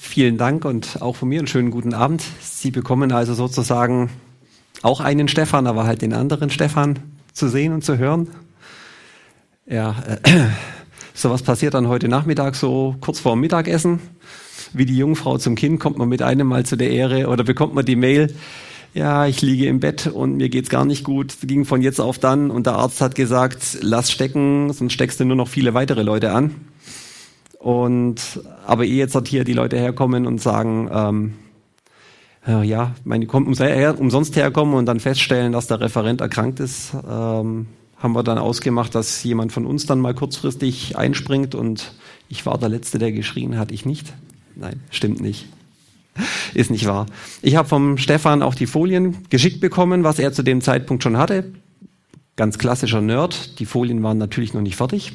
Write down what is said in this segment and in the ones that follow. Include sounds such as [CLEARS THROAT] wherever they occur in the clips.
Vielen Dank und auch von mir einen schönen guten Abend. Sie bekommen also sozusagen auch einen Stefan, aber halt den anderen Stefan zu sehen und zu hören. Ja, äh, [CLEARS THROAT] sowas passiert dann heute Nachmittag so kurz vor dem Mittagessen. Wie die Jungfrau zum Kind kommt man mit einem Mal zu der Ehre oder bekommt man die Mail, ja, ich liege im Bett und mir geht's gar nicht gut, ging von jetzt auf dann und der Arzt hat gesagt, lass stecken, sonst steckst du nur noch viele weitere Leute an. Und aber eh jetzt hier die Leute herkommen und sagen, ähm, äh, ja, meine kommen umsonst herkommen und dann feststellen, dass der Referent erkrankt ist, ähm, haben wir dann ausgemacht, dass jemand von uns dann mal kurzfristig einspringt und ich war der Letzte, der geschrien hat, ich nicht. Nein, stimmt nicht. Ist nicht wahr. Ich habe vom Stefan auch die Folien geschickt bekommen, was er zu dem Zeitpunkt schon hatte. Ganz klassischer Nerd. Die Folien waren natürlich noch nicht fertig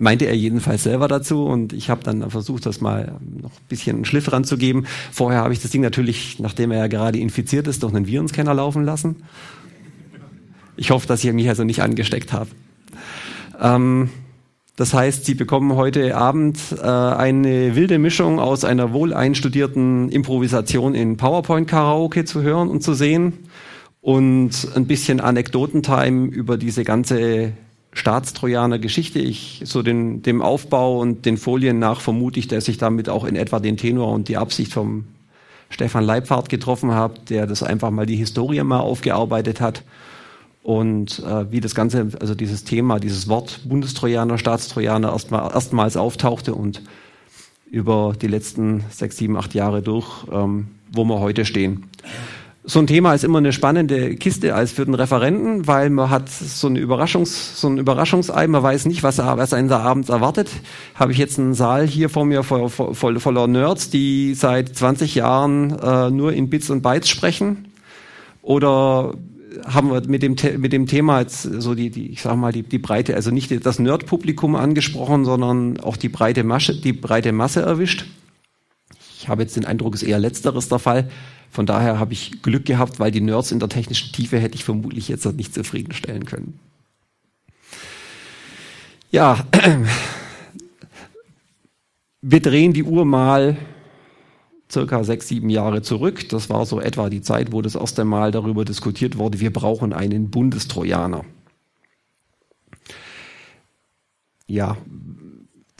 meinte er jedenfalls selber dazu und ich habe dann versucht, das mal noch ein bisschen einen Schliff ranzugeben. Vorher habe ich das Ding natürlich, nachdem er ja gerade infiziert ist, durch einen Virenscanner laufen lassen. Ich hoffe, dass ich mich also nicht angesteckt habe. Ähm, das heißt, Sie bekommen heute Abend äh, eine wilde Mischung aus einer wohl einstudierten Improvisation in PowerPoint-Karaoke zu hören und zu sehen und ein bisschen Anekdotentime über diese ganze Staatstrojaner Geschichte. Ich so den, dem Aufbau und den Folien nach vermute ich, dass ich damit auch in etwa den Tenor und die Absicht vom Stefan Leibfahrt getroffen habe, der das einfach mal die Historie mal aufgearbeitet hat und äh, wie das Ganze, also dieses Thema, dieses Wort Bundestrojaner, Staatstrojaner erstmal, erstmals auftauchte und über die letzten sechs, sieben, acht Jahre durch, ähm, wo wir heute stehen so ein Thema ist immer eine spannende Kiste als für den Referenten, weil man hat so, eine Überraschungs, so ein Überraschungsei, man weiß nicht, was, was einen da abends erwartet. Habe ich jetzt einen Saal hier vor mir voll, voll, voller Nerds, die seit 20 Jahren äh, nur in Bits und Bytes sprechen? Oder haben wir mit dem, mit dem Thema jetzt so die, die ich sag mal, die, die Breite, also nicht das Nerd-Publikum angesprochen, sondern auch die breite Masche, die breite Masse erwischt? Ich habe jetzt den Eindruck, es ist eher letzteres der Fall. Von daher habe ich Glück gehabt, weil die Nerds in der technischen Tiefe hätte ich vermutlich jetzt nicht zufriedenstellen können. Ja, [CLEARS THROAT] wir drehen die Uhr mal circa sechs, sieben Jahre zurück. Das war so etwa die Zeit, wo das erste Mal darüber diskutiert wurde, wir brauchen einen Bundestrojaner. Ja,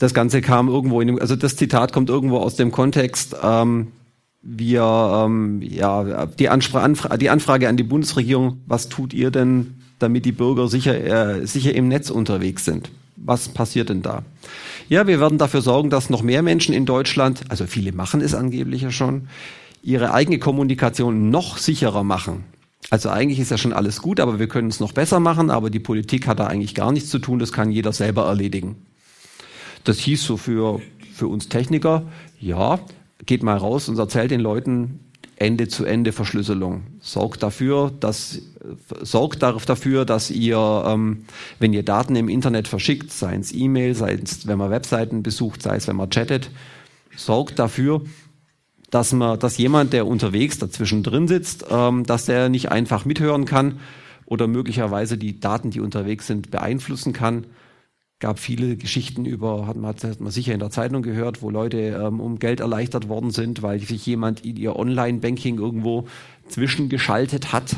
das Ganze kam irgendwo in dem, also das Zitat kommt irgendwo aus dem Kontext, ähm, wir ähm, ja die, Anspr Anfra die Anfrage an die Bundesregierung, was tut ihr denn, damit die Bürger sicher äh, sicher im Netz unterwegs sind? Was passiert denn da? Ja, wir werden dafür sorgen, dass noch mehr Menschen in Deutschland, also viele machen es angeblich ja schon, ihre eigene Kommunikation noch sicherer machen. Also eigentlich ist ja schon alles gut, aber wir können es noch besser machen, aber die Politik hat da eigentlich gar nichts zu tun, das kann jeder selber erledigen. Das hieß so für, für uns Techniker, ja, geht mal raus und erzählt den Leuten Ende-zu-Ende Verschlüsselung. Sorgt dafür, dass sorgt dafür, dass ihr, ähm, wenn ihr Daten im Internet verschickt, sei es E-Mail, sei es, wenn man Webseiten besucht, sei es, wenn man chattet, sorgt dafür, dass man, dass jemand, der unterwegs dazwischen drin sitzt, ähm, dass der nicht einfach mithören kann oder möglicherweise die Daten, die unterwegs sind, beeinflussen kann gab viele Geschichten über, hat man, hat man sicher in der Zeitung gehört, wo Leute ähm, um Geld erleichtert worden sind, weil sich jemand in ihr Online-Banking irgendwo zwischengeschaltet hat.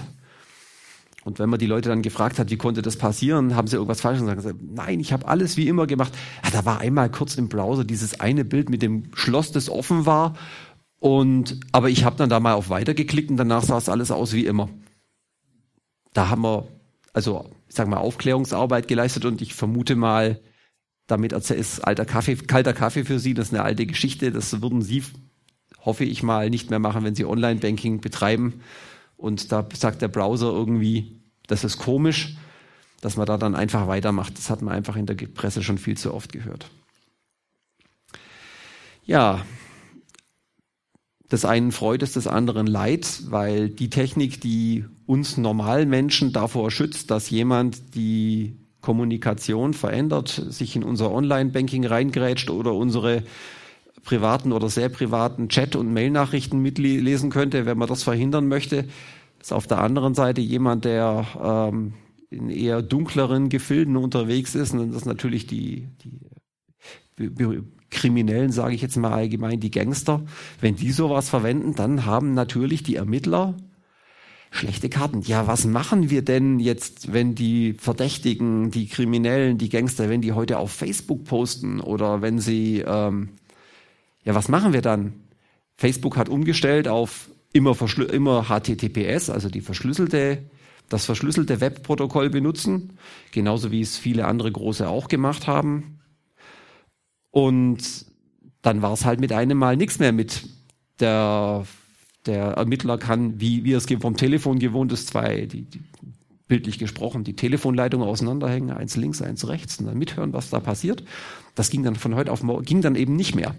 Und wenn man die Leute dann gefragt hat, wie konnte das passieren, haben sie irgendwas falsch gesagt. Nein, ich habe alles wie immer gemacht. Ja, da war einmal kurz im Browser dieses eine Bild mit dem Schloss, das offen war. Und aber ich habe dann da mal auf Weiter geklickt und danach sah es alles aus wie immer. Da haben wir also sag mal, Aufklärungsarbeit geleistet und ich vermute mal, damit ist alter Kaffee, kalter Kaffee für Sie, das ist eine alte Geschichte, das würden Sie, hoffe ich mal, nicht mehr machen, wenn Sie Online-Banking betreiben. Und da sagt der Browser irgendwie, das ist komisch, dass man da dann einfach weitermacht. Das hat man einfach in der Presse schon viel zu oft gehört. Ja, des einen freut es, des anderen leid, weil die Technik, die uns normalen Menschen davor schützt, dass jemand die Kommunikation verändert, sich in unser Online-Banking reingrätscht oder unsere privaten oder sehr privaten Chat- und Mail-Nachrichten mitlesen könnte, wenn man das verhindern möchte, ist auf der anderen Seite jemand, der ähm, in eher dunkleren Gefilden unterwegs ist. Und das ist natürlich die, die Kriminellen, sage ich jetzt mal allgemein, die Gangster, wenn die sowas verwenden, dann haben natürlich die Ermittler schlechte Karten. Ja, was machen wir denn jetzt, wenn die Verdächtigen, die Kriminellen, die Gangster, wenn die heute auf Facebook posten oder wenn sie, ähm, ja, was machen wir dann? Facebook hat umgestellt auf immer, immer HTTPS, also die verschlüsselte, das verschlüsselte Webprotokoll benutzen, genauso wie es viele andere große auch gemacht haben. Und dann war es halt mit einem Mal nichts mehr mit der der Ermittler kann, wie, er es vom Telefon gewohnt ist, zwei, die, die, bildlich gesprochen, die Telefonleitungen auseinanderhängen, eins links, eins rechts und dann mithören, was da passiert. Das ging dann von heute auf morgen, ging dann eben nicht mehr.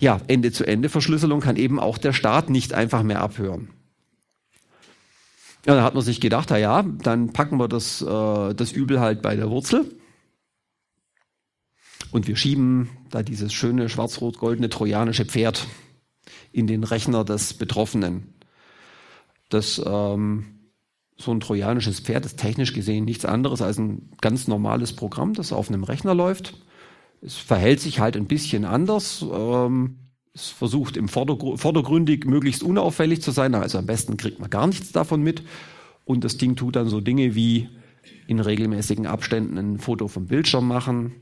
Ja, Ende-zu-Ende-Verschlüsselung kann eben auch der Staat nicht einfach mehr abhören. Ja, da hat man sich gedacht, na ja, dann packen wir das, äh, das Übel halt bei der Wurzel. Und wir schieben da dieses schöne schwarz-rot-goldene trojanische Pferd in den Rechner des Betroffenen. Das ähm, so ein trojanisches Pferd ist technisch gesehen nichts anderes als ein ganz normales Programm, das auf einem Rechner läuft. Es verhält sich halt ein bisschen anders. Ähm, es versucht im Vordergr vordergründig möglichst unauffällig zu sein, also am besten kriegt man gar nichts davon mit. Und das Ding tut dann so Dinge wie in regelmäßigen Abständen ein Foto vom Bildschirm machen,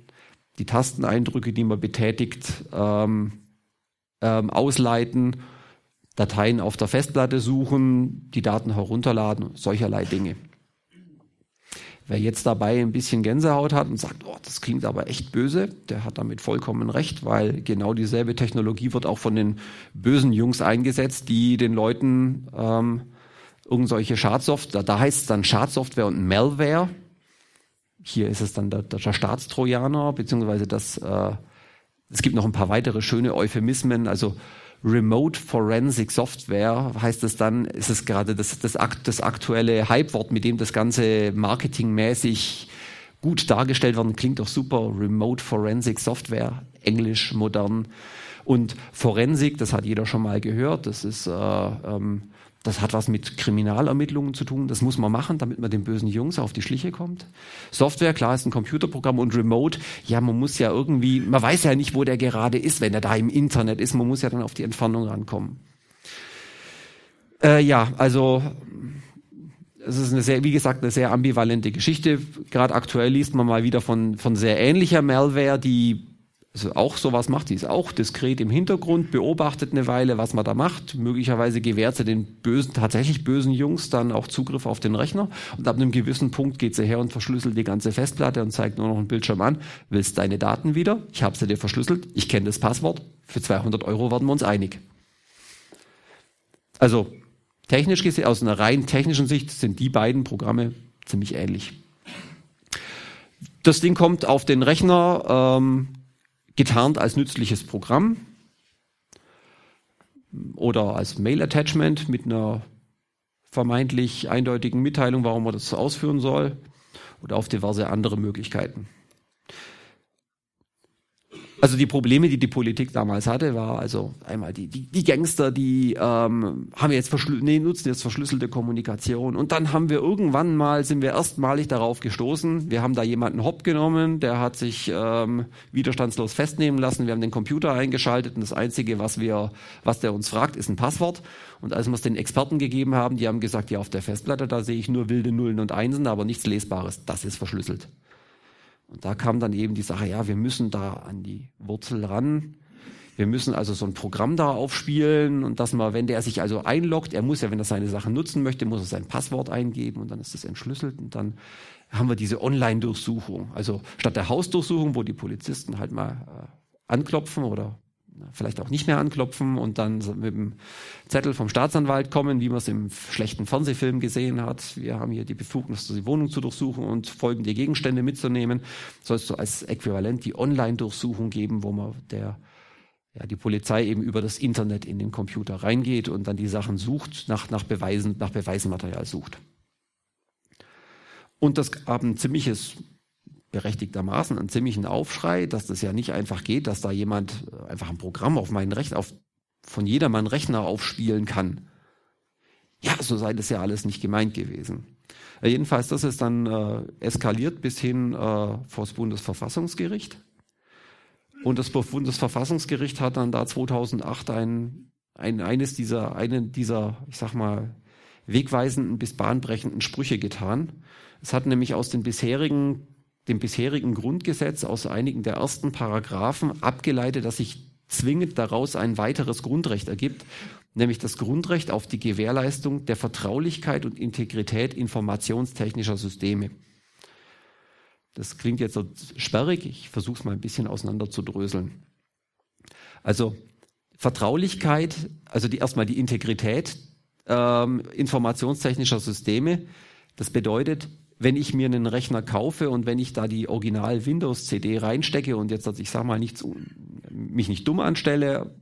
die Tasteneindrücke, die man betätigt, ähm, ähm, ausleiten, Dateien auf der Festplatte suchen, die Daten herunterladen, solcherlei Dinge. Wer jetzt dabei ein bisschen Gänsehaut hat und sagt, oh, das klingt aber echt böse, der hat damit vollkommen recht, weil genau dieselbe Technologie wird auch von den bösen Jungs eingesetzt, die den Leuten ähm, irgendwelche Schadsoftware, da heißt es dann Schadsoftware und Malware. Hier ist es dann der, der Staatstrojaner, beziehungsweise das äh, es gibt noch ein paar weitere schöne Euphemismen, also Remote Forensic Software heißt es dann, ist es gerade das, das, das aktuelle Hypewort, mit dem das Ganze marketingmäßig gut dargestellt wird. Klingt doch super. Remote Forensic Software, englisch, modern. Und Forensik, das hat jeder schon mal gehört, das ist äh, ähm, das hat was mit Kriminalermittlungen zu tun. Das muss man machen, damit man den bösen Jungs auf die Schliche kommt. Software, klar, ist ein Computerprogramm und Remote. Ja, man muss ja irgendwie, man weiß ja nicht, wo der gerade ist, wenn er da im Internet ist. Man muss ja dann auf die Entfernung rankommen. Äh, ja, also es ist eine sehr, wie gesagt, eine sehr ambivalente Geschichte. Gerade aktuell liest man mal wieder von, von sehr ähnlicher Malware, die also auch sowas macht, die ist auch diskret im Hintergrund, beobachtet eine Weile, was man da macht. Möglicherweise gewährt sie den bösen, tatsächlich bösen Jungs dann auch Zugriff auf den Rechner. Und ab einem gewissen Punkt geht sie her und verschlüsselt die ganze Festplatte und zeigt nur noch einen Bildschirm an. Willst deine Daten wieder? Ich habe sie dir verschlüsselt. Ich kenne das Passwort. Für 200 Euro werden wir uns einig. Also technisch gesehen, aus einer rein technischen Sicht sind die beiden Programme ziemlich ähnlich. Das Ding kommt auf den Rechner. Ähm, getarnt als nützliches Programm oder als Mail-Attachment mit einer vermeintlich eindeutigen Mitteilung, warum man das ausführen soll oder auf diverse andere Möglichkeiten. Also die Probleme, die die Politik damals hatte, war also einmal die, die, die Gangster, die ähm, haben jetzt nee, nutzen jetzt verschlüsselte Kommunikation. Und dann haben wir irgendwann mal, sind wir erstmalig darauf gestoßen, wir haben da jemanden hopp genommen, der hat sich ähm, widerstandslos festnehmen lassen, wir haben den Computer eingeschaltet und das Einzige, was wir, was der uns fragt, ist ein Passwort. Und als wir es den Experten gegeben haben, die haben gesagt, ja, auf der Festplatte, da sehe ich nur wilde Nullen und Einsen, aber nichts Lesbares. Das ist verschlüsselt. Und da kam dann eben die Sache, ja, wir müssen da an die Wurzel ran. Wir müssen also so ein Programm da aufspielen und dass man, wenn der sich also einloggt, er muss ja, wenn er seine Sachen nutzen möchte, muss er sein Passwort eingeben und dann ist das entschlüsselt und dann haben wir diese Online-Durchsuchung. Also statt der Hausdurchsuchung, wo die Polizisten halt mal äh, anklopfen oder vielleicht auch nicht mehr anklopfen und dann mit dem Zettel vom Staatsanwalt kommen, wie man es im schlechten Fernsehfilm gesehen hat. Wir haben hier die Befugnis, die Wohnung zu durchsuchen und folgende Gegenstände mitzunehmen. Soll es so als Äquivalent die Online-Durchsuchung geben, wo man der ja, die Polizei eben über das Internet in den Computer reingeht und dann die Sachen sucht, nach, nach Beweisen, nach Beweismaterial sucht. Und das gab ein ziemliches berechtigtermaßen einen ziemlichen Aufschrei, dass das ja nicht einfach geht, dass da jemand einfach ein Programm auf meinen Recht, auf, von jedermann Rechner aufspielen kann. Ja, so sei das ja alles nicht gemeint gewesen. Äh, jedenfalls, das ist dann äh, eskaliert bis hin äh, vor das Bundesverfassungsgericht. Und das Bundesverfassungsgericht hat dann da 2008 ein, ein, eines dieser, einen dieser, ich sag mal, wegweisenden bis bahnbrechenden Sprüche getan. Es hat nämlich aus den bisherigen, dem bisherigen Grundgesetz, aus einigen der ersten Paragraphen abgeleitet, dass sich zwingend daraus ein weiteres Grundrecht ergibt, nämlich das Grundrecht auf die Gewährleistung der Vertraulichkeit und Integrität informationstechnischer Systeme. Das klingt jetzt so sperrig, ich versuche es mal ein bisschen auseinander zu dröseln. Also Vertraulichkeit, also die, erstmal die Integrität ähm, informationstechnischer Systeme. Das bedeutet, wenn ich mir einen Rechner kaufe und wenn ich da die Original Windows CD reinstecke und jetzt, also ich sag mal, nichts, mich nicht dumm anstelle,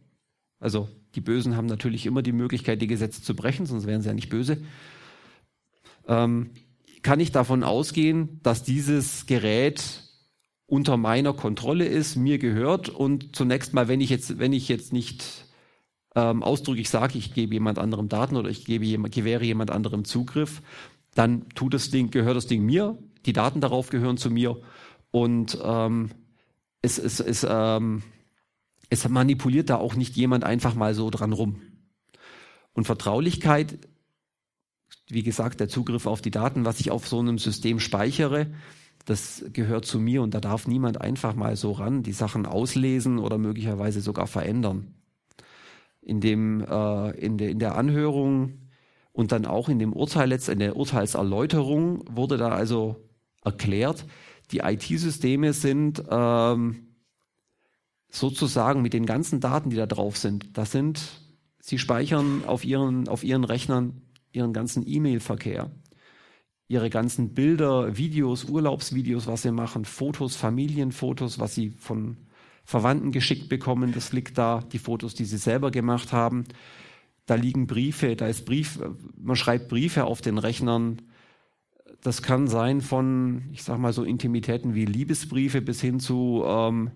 also die Bösen haben natürlich immer die Möglichkeit, die Gesetze zu brechen, sonst wären sie ja nicht böse, ähm, kann ich davon ausgehen, dass dieses Gerät unter meiner Kontrolle ist, mir gehört und zunächst mal, wenn ich jetzt, wenn ich jetzt nicht ähm, ausdrücklich sage, ich gebe jemand anderem Daten oder ich gebe jemand, gewähre jemand anderem Zugriff, dann tut das Ding, gehört das Ding mir, die Daten darauf gehören zu mir und ähm, es, es, es, ähm, es manipuliert da auch nicht jemand einfach mal so dran rum. Und Vertraulichkeit, wie gesagt, der Zugriff auf die Daten, was ich auf so einem System speichere, das gehört zu mir und da darf niemand einfach mal so ran, die Sachen auslesen oder möglicherweise sogar verändern. In, dem, äh, in, de, in der Anhörung und dann auch in dem Urteil, in der Urteilserläuterung wurde da also erklärt, die IT-Systeme sind ähm, sozusagen mit den ganzen Daten, die da drauf sind, das sind, sie speichern auf ihren, auf ihren Rechnern ihren ganzen E-Mail-Verkehr, ihre ganzen Bilder, Videos, Urlaubsvideos, was sie machen, Fotos, Familienfotos, was sie von Verwandten geschickt bekommen, das liegt da, die Fotos, die sie selber gemacht haben da liegen Briefe, da ist Brief, man schreibt Briefe auf den Rechnern. Das kann sein von, ich sag mal so Intimitäten wie Liebesbriefe bis hin zu ähm,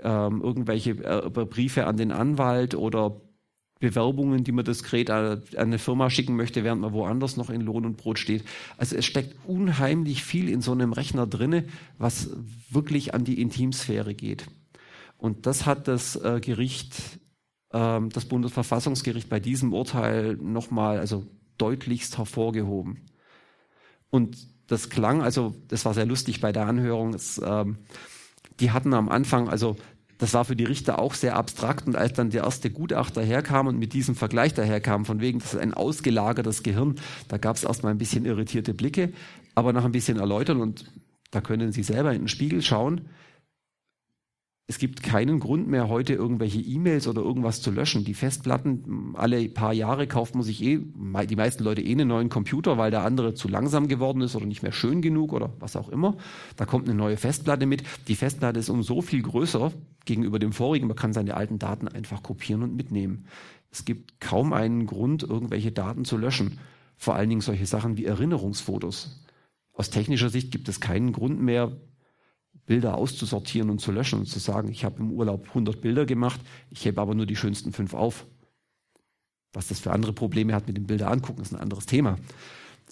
ähm, irgendwelche äh, Briefe an den Anwalt oder Bewerbungen, die man diskret an eine Firma schicken möchte, während man woanders noch in Lohn und Brot steht. Also es steckt unheimlich viel in so einem Rechner drinne, was wirklich an die Intimsphäre geht. Und das hat das äh, Gericht ähm, das Bundesverfassungsgericht bei diesem Urteil nochmal, also deutlichst hervorgehoben. Und das klang, also das war sehr lustig bei der Anhörung. Es, ähm, die hatten am Anfang, also das war für die Richter auch sehr abstrakt. Und als dann der erste Gutachter herkam und mit diesem Vergleich daherkam, von wegen, das ist ein ausgelagertes Gehirn, da gab es erstmal ein bisschen irritierte Blicke, aber nach ein bisschen erläutern und da können Sie selber in den Spiegel schauen es gibt keinen Grund mehr, heute irgendwelche E-Mails oder irgendwas zu löschen. Die Festplatten, alle paar Jahre kauft man sich eh, die meisten Leute eh einen neuen Computer, weil der andere zu langsam geworden ist oder nicht mehr schön genug oder was auch immer. Da kommt eine neue Festplatte mit. Die Festplatte ist um so viel größer gegenüber dem vorigen. Man kann seine alten Daten einfach kopieren und mitnehmen. Es gibt kaum einen Grund, irgendwelche Daten zu löschen. Vor allen Dingen solche Sachen wie Erinnerungsfotos. Aus technischer Sicht gibt es keinen Grund mehr, Bilder auszusortieren und zu löschen und zu sagen, ich habe im Urlaub 100 Bilder gemacht, ich hebe aber nur die schönsten fünf auf. Was das für andere Probleme hat mit den Bilder angucken, ist ein anderes Thema.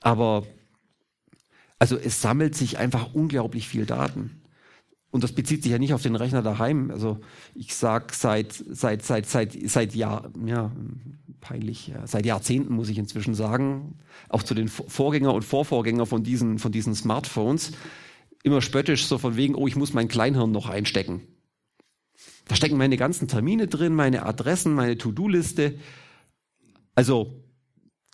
Aber also es sammelt sich einfach unglaublich viel Daten. Und das bezieht sich ja nicht auf den Rechner daheim. Also ich sage seit seit seit seit seit Jahr ja peinlich ja, seit Jahrzehnten muss ich inzwischen sagen, auch zu den Vorgänger und Vorvorgänger von diesen von diesen Smartphones immer spöttisch so von wegen, oh, ich muss mein Kleinhirn noch einstecken. Da stecken meine ganzen Termine drin, meine Adressen, meine To-Do-Liste. Also,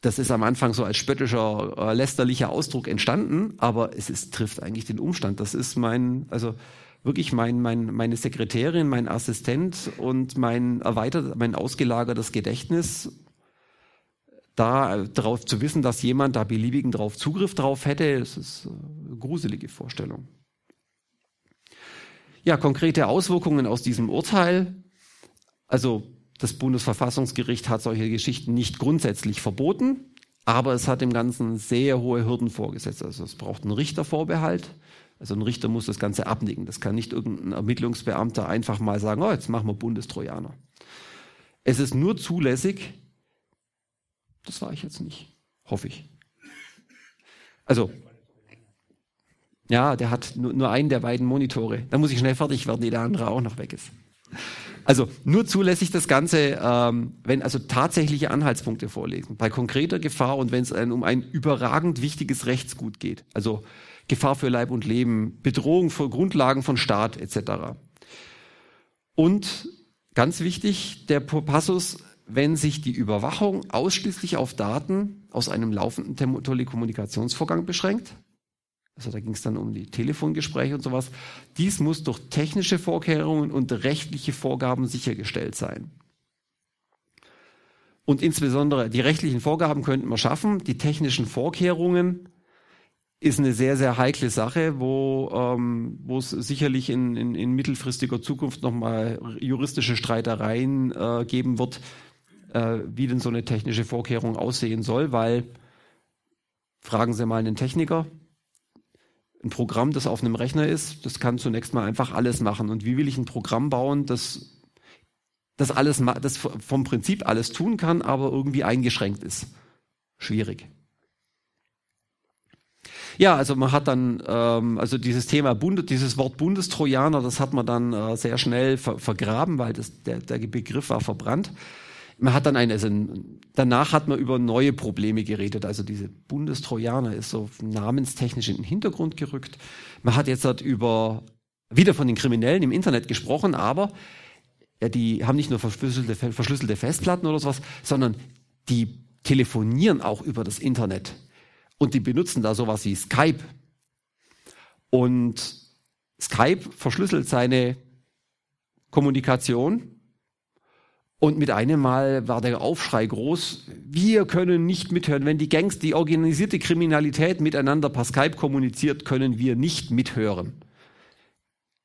das ist am Anfang so als spöttischer, äh, lästerlicher Ausdruck entstanden, aber es ist, trifft eigentlich den Umstand. Das ist mein, also wirklich mein, mein, meine Sekretärin, mein Assistent und mein erweitert, mein ausgelagertes Gedächtnis da äh, darauf zu wissen, dass jemand da beliebigen drauf Zugriff drauf hätte, das ist eine gruselige Vorstellung. Ja, konkrete Auswirkungen aus diesem Urteil. Also das Bundesverfassungsgericht hat solche Geschichten nicht grundsätzlich verboten, aber es hat dem Ganzen sehr hohe Hürden vorgesetzt. Also es braucht einen Richtervorbehalt. Also ein Richter muss das Ganze abnicken. Das kann nicht irgendein Ermittlungsbeamter einfach mal sagen, oh, jetzt machen wir Bundestrojaner. Es ist nur zulässig, das war ich jetzt nicht. Hoffe ich. Also, Ja, der hat nur, nur einen der beiden Monitore. Da muss ich schnell fertig werden, ehe der andere auch noch weg ist. Also nur zulässig das Ganze, ähm, wenn also tatsächliche Anhaltspunkte vorlesen, bei konkreter Gefahr und wenn es um ein überragend wichtiges Rechtsgut geht, also Gefahr für Leib und Leben, Bedrohung für Grundlagen von Staat etc. Und ganz wichtig, der Passus, wenn sich die Überwachung ausschließlich auf Daten aus einem laufenden Telekommunikationsvorgang beschränkt, also da ging es dann um die Telefongespräche und sowas. Dies muss durch technische Vorkehrungen und rechtliche Vorgaben sichergestellt sein. Und insbesondere die rechtlichen Vorgaben könnten wir schaffen. Die technischen Vorkehrungen ist eine sehr, sehr heikle Sache, wo, ähm, wo es sicherlich in, in, in mittelfristiger Zukunft nochmal juristische Streitereien äh, geben wird, äh, wie denn so eine technische Vorkehrung aussehen soll, weil fragen Sie mal einen Techniker, ein Programm, das auf einem Rechner ist, das kann zunächst mal einfach alles machen. Und wie will ich ein Programm bauen, das das alles, das vom Prinzip alles tun kann, aber irgendwie eingeschränkt ist? Schwierig. Ja, also man hat dann, ähm, also dieses Thema Bundes, dieses Wort Bundestrojaner, das hat man dann äh, sehr schnell ver vergraben, weil das, der, der Begriff war verbrannt. Man hat dann eine, also danach hat man über neue Probleme geredet. Also diese Bundestrojaner ist so namenstechnisch in den Hintergrund gerückt. Man hat jetzt halt über, wieder von den Kriminellen im Internet gesprochen, aber ja, die haben nicht nur verschlüsselte, verschlüsselte Festplatten oder sowas, sondern die telefonieren auch über das Internet. Und die benutzen da sowas wie Skype. Und Skype verschlüsselt seine Kommunikation und mit einem Mal war der Aufschrei groß. Wir können nicht mithören. Wenn die Gangs, die organisierte Kriminalität miteinander per Skype kommuniziert, können wir nicht mithören.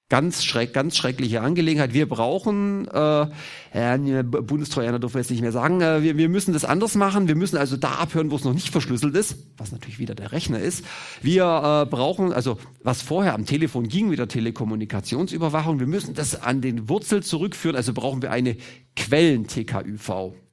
Ganz, schreck, ganz schreckliche Angelegenheit. Wir brauchen, äh, äh, Bundestrojaner dürfen wir jetzt nicht mehr sagen, äh, wir, wir müssen das anders machen. Wir müssen also da abhören, wo es noch nicht verschlüsselt ist, was natürlich wieder der Rechner ist. Wir äh, brauchen, also was vorher am Telefon ging mit der Telekommunikationsüberwachung, wir müssen das an den Wurzel zurückführen. Also brauchen wir eine Quellen-TKÜV.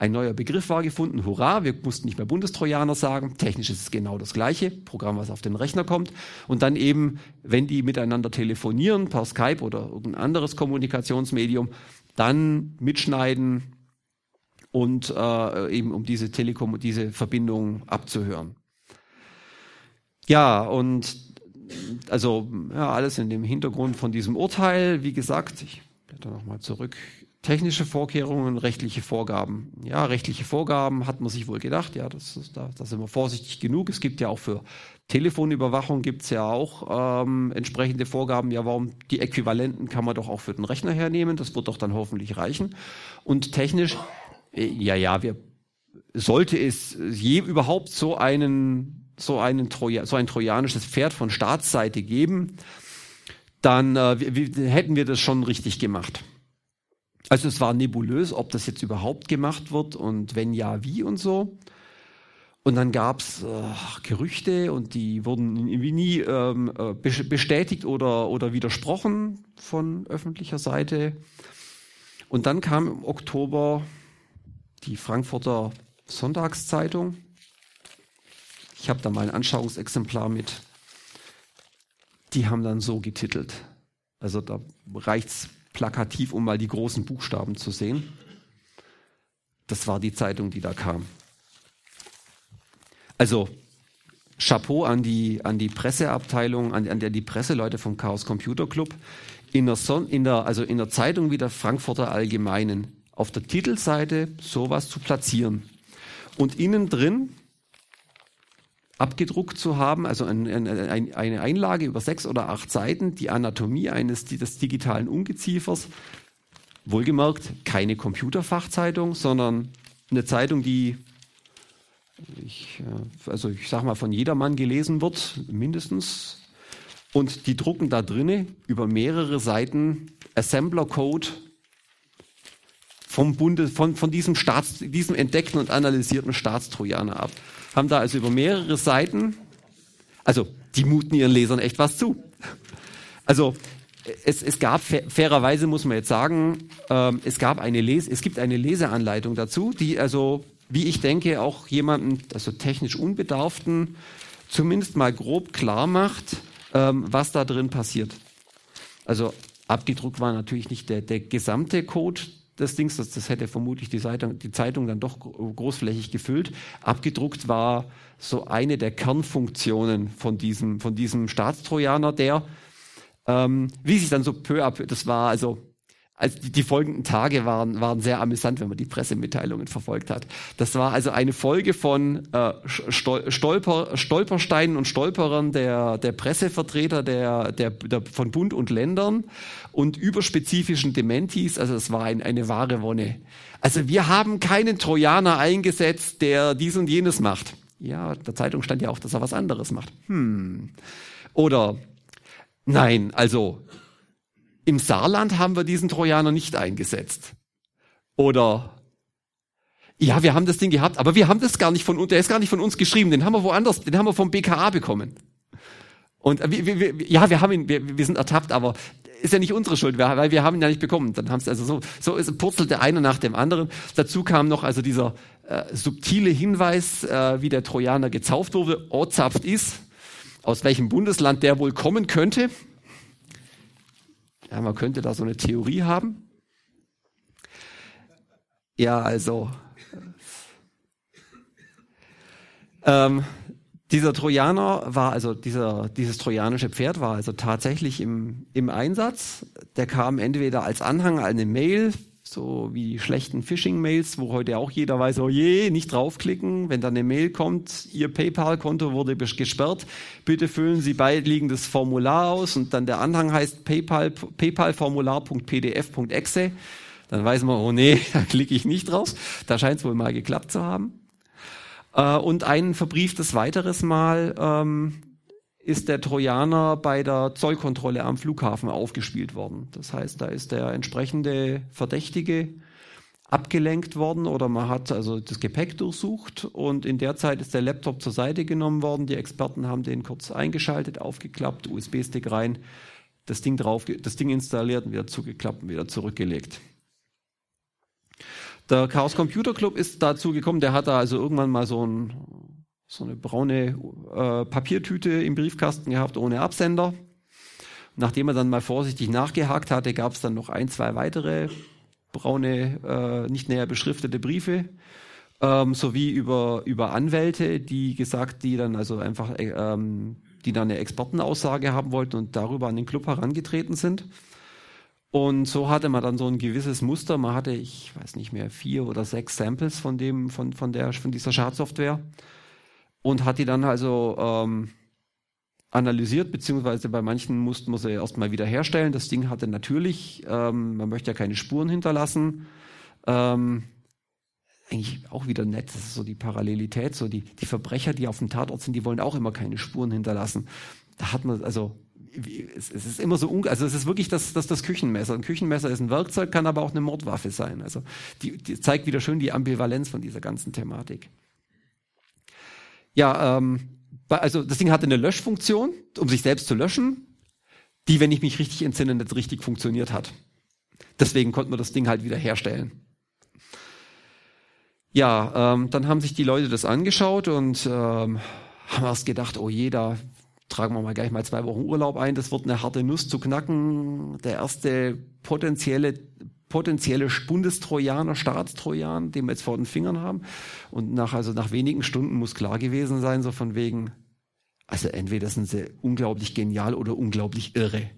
Ein neuer Begriff war gefunden, hurra, wir mussten nicht mehr Bundestrojaner sagen, technisch ist es genau das gleiche, Programm, was auf den Rechner kommt. Und dann eben, wenn die miteinander telefonieren, per Skype oder irgendein anderes Kommunikationsmedium, dann mitschneiden und äh, eben um diese Telekom, diese Verbindung abzuhören. Ja, und also ja, alles in dem Hintergrund von diesem Urteil, wie gesagt, ich blätter nochmal zurück, Technische Vorkehrungen, rechtliche Vorgaben. Ja, rechtliche Vorgaben hat man sich wohl gedacht, ja, das ist, da, da sind wir vorsichtig genug. Es gibt ja auch für Telefonüberwachung gibt es ja auch ähm, entsprechende Vorgaben. Ja, warum die Äquivalenten kann man doch auch für den Rechner hernehmen. Das wird doch dann hoffentlich reichen. Und technisch, äh, ja, ja, wir sollte es je überhaupt so einen so einen Troja, so ein trojanisches Pferd von Staatsseite geben, dann äh, wir, hätten wir das schon richtig gemacht. Also es war nebulös, ob das jetzt überhaupt gemacht wird und wenn ja, wie und so. Und dann gab's äh, Gerüchte und die wurden irgendwie nie ähm, äh, bestätigt oder, oder widersprochen von öffentlicher Seite. Und dann kam im Oktober die Frankfurter Sonntagszeitung. Ich habe da mal ein Anschauungsexemplar mit. Die haben dann so getitelt. Also da reicht's plakativ, um mal die großen Buchstaben zu sehen. Das war die Zeitung, die da kam. Also Chapeau an die, an die Presseabteilung, an, an die Presseleute vom Chaos Computer Club. In der, Son, in der, also in der Zeitung wie der Frankfurter Allgemeinen auf der Titelseite sowas zu platzieren. Und innen drin abgedruckt zu haben, also ein, ein, ein, eine Einlage über sechs oder acht Seiten, die Anatomie eines des digitalen Ungeziefers. Wohlgemerkt, keine Computerfachzeitung, sondern eine Zeitung, die ich, äh, also ich sag mal von jedermann gelesen wird, mindestens. Und die drucken da drinnen über mehrere Seiten Assembler-Code vom Bunde, von, von diesem, Staats, diesem entdeckten und analysierten Staatstrojaner ab haben da also über mehrere Seiten, also die muten ihren Lesern echt was zu. Also es, es gab, fairerweise muss man jetzt sagen, ähm, es gab eine Lese, es gibt eine Leseanleitung dazu, die also, wie ich denke, auch jemanden, also technisch Unbedarften, zumindest mal grob klar macht, ähm, was da drin passiert. Also abgedruckt war natürlich nicht der, der gesamte Code des Dings, das, das hätte vermutlich die, Seite, die Zeitung dann doch großflächig gefüllt. Abgedruckt war so eine der Kernfunktionen von diesem, von diesem Staatstrojaner, der, ähm, wie sich dann so peu à peu, das war also also die, die, folgenden Tage waren, waren sehr amüsant, wenn man die Pressemitteilungen verfolgt hat. Das war also eine Folge von äh, Stolper, Stolpersteinen und Stolperern der, der Pressevertreter der, der, der, von Bund und Ländern und überspezifischen Dementis. Also es war ein, eine wahre Wonne. Also wir haben keinen Trojaner eingesetzt, der dies und jenes macht. Ja, der Zeitung stand ja auch, dass er was anderes macht. Hm. Oder nein, also im Saarland haben wir diesen Trojaner nicht eingesetzt. Oder ja, wir haben das Ding gehabt, aber wir haben das gar nicht von uns, der ist gar nicht von uns geschrieben, den haben wir woanders, den haben wir vom BKA bekommen. Und wir, wir, wir, ja, wir haben ihn, wir, wir sind ertappt, aber ist ja nicht unsere Schuld, weil wir haben ihn ja nicht bekommen. Dann haben es also so, so ist, purzelte einer nach dem anderen. Dazu kam noch also dieser äh, subtile Hinweis, äh, wie der Trojaner gezauft wurde, Ozapft ist, aus welchem Bundesland der wohl kommen könnte. Ja, man könnte da so eine Theorie haben. Ja, also ähm, dieser Trojaner war also dieser dieses trojanische Pferd war also tatsächlich im im Einsatz. Der kam entweder als Anhang an eine Mail so wie die schlechten Phishing-Mails, wo heute auch jeder weiß, oh je, nicht draufklicken, wenn dann eine Mail kommt, Ihr PayPal-Konto wurde gesperrt, bitte füllen Sie beiliegendes Formular aus und dann der Anhang heißt PayPal, PayPal-Formular.pdf.exe, dann weiß man, oh nee, [LAUGHS] da klicke ich nicht drauf. Da scheint es wohl mal geklappt zu haben. Äh, und ein verbrieftes weiteres Mal ähm, ist der Trojaner bei der Zollkontrolle am Flughafen aufgespielt worden. Das heißt, da ist der entsprechende Verdächtige abgelenkt worden oder man hat also das Gepäck durchsucht und in der Zeit ist der Laptop zur Seite genommen worden. Die Experten haben den kurz eingeschaltet, aufgeklappt, USB-Stick rein, das Ding drauf, das Ding installiert und wieder zugeklappt und wieder zurückgelegt. Der Chaos Computer Club ist dazu gekommen, der hat da also irgendwann mal so ein so eine braune äh, Papiertüte im Briefkasten gehabt ohne Absender. Nachdem er dann mal vorsichtig nachgehakt hatte, gab es dann noch ein, zwei weitere braune, äh, nicht näher beschriftete Briefe, ähm, sowie über, über Anwälte, die gesagt, die dann also einfach, äh, ähm, die dann eine Expertenaussage haben wollten und darüber an den Club herangetreten sind. Und so hatte man dann so ein gewisses Muster. Man hatte, ich weiß nicht mehr, vier oder sechs Samples von dem, von, von der, von dieser Schadsoftware und hat die dann also ähm, analysiert, beziehungsweise bei manchen mussten wir sie erstmal wieder herstellen. Das Ding hatte natürlich, ähm, man möchte ja keine Spuren hinterlassen. Ähm, eigentlich auch wieder nett, das ist so die Parallelität, so die, die Verbrecher, die auf dem Tatort sind, die wollen auch immer keine Spuren hinterlassen. Da hat man, also es, es ist immer so, un also es ist wirklich das, das, das Küchenmesser. Ein Küchenmesser ist ein Werkzeug, kann aber auch eine Mordwaffe sein. Also die, die zeigt wieder schön die Ambivalenz von dieser ganzen Thematik. Ja, ähm, also das Ding hatte eine Löschfunktion, um sich selbst zu löschen, die, wenn ich mich richtig entsinne, nicht richtig funktioniert hat. Deswegen konnten wir das Ding halt wieder herstellen. Ja, ähm, dann haben sich die Leute das angeschaut und ähm, haben erst gedacht, oh je, da tragen wir mal gleich mal zwei Wochen Urlaub ein, das wird eine harte Nuss zu knacken. Der erste potenzielle potenzielle Bundestrojaner, Staatstrojaner, den wir jetzt vor den Fingern haben. Und nach, also nach wenigen Stunden muss klar gewesen sein, so von wegen, also entweder sind sie unglaublich genial oder unglaublich irre.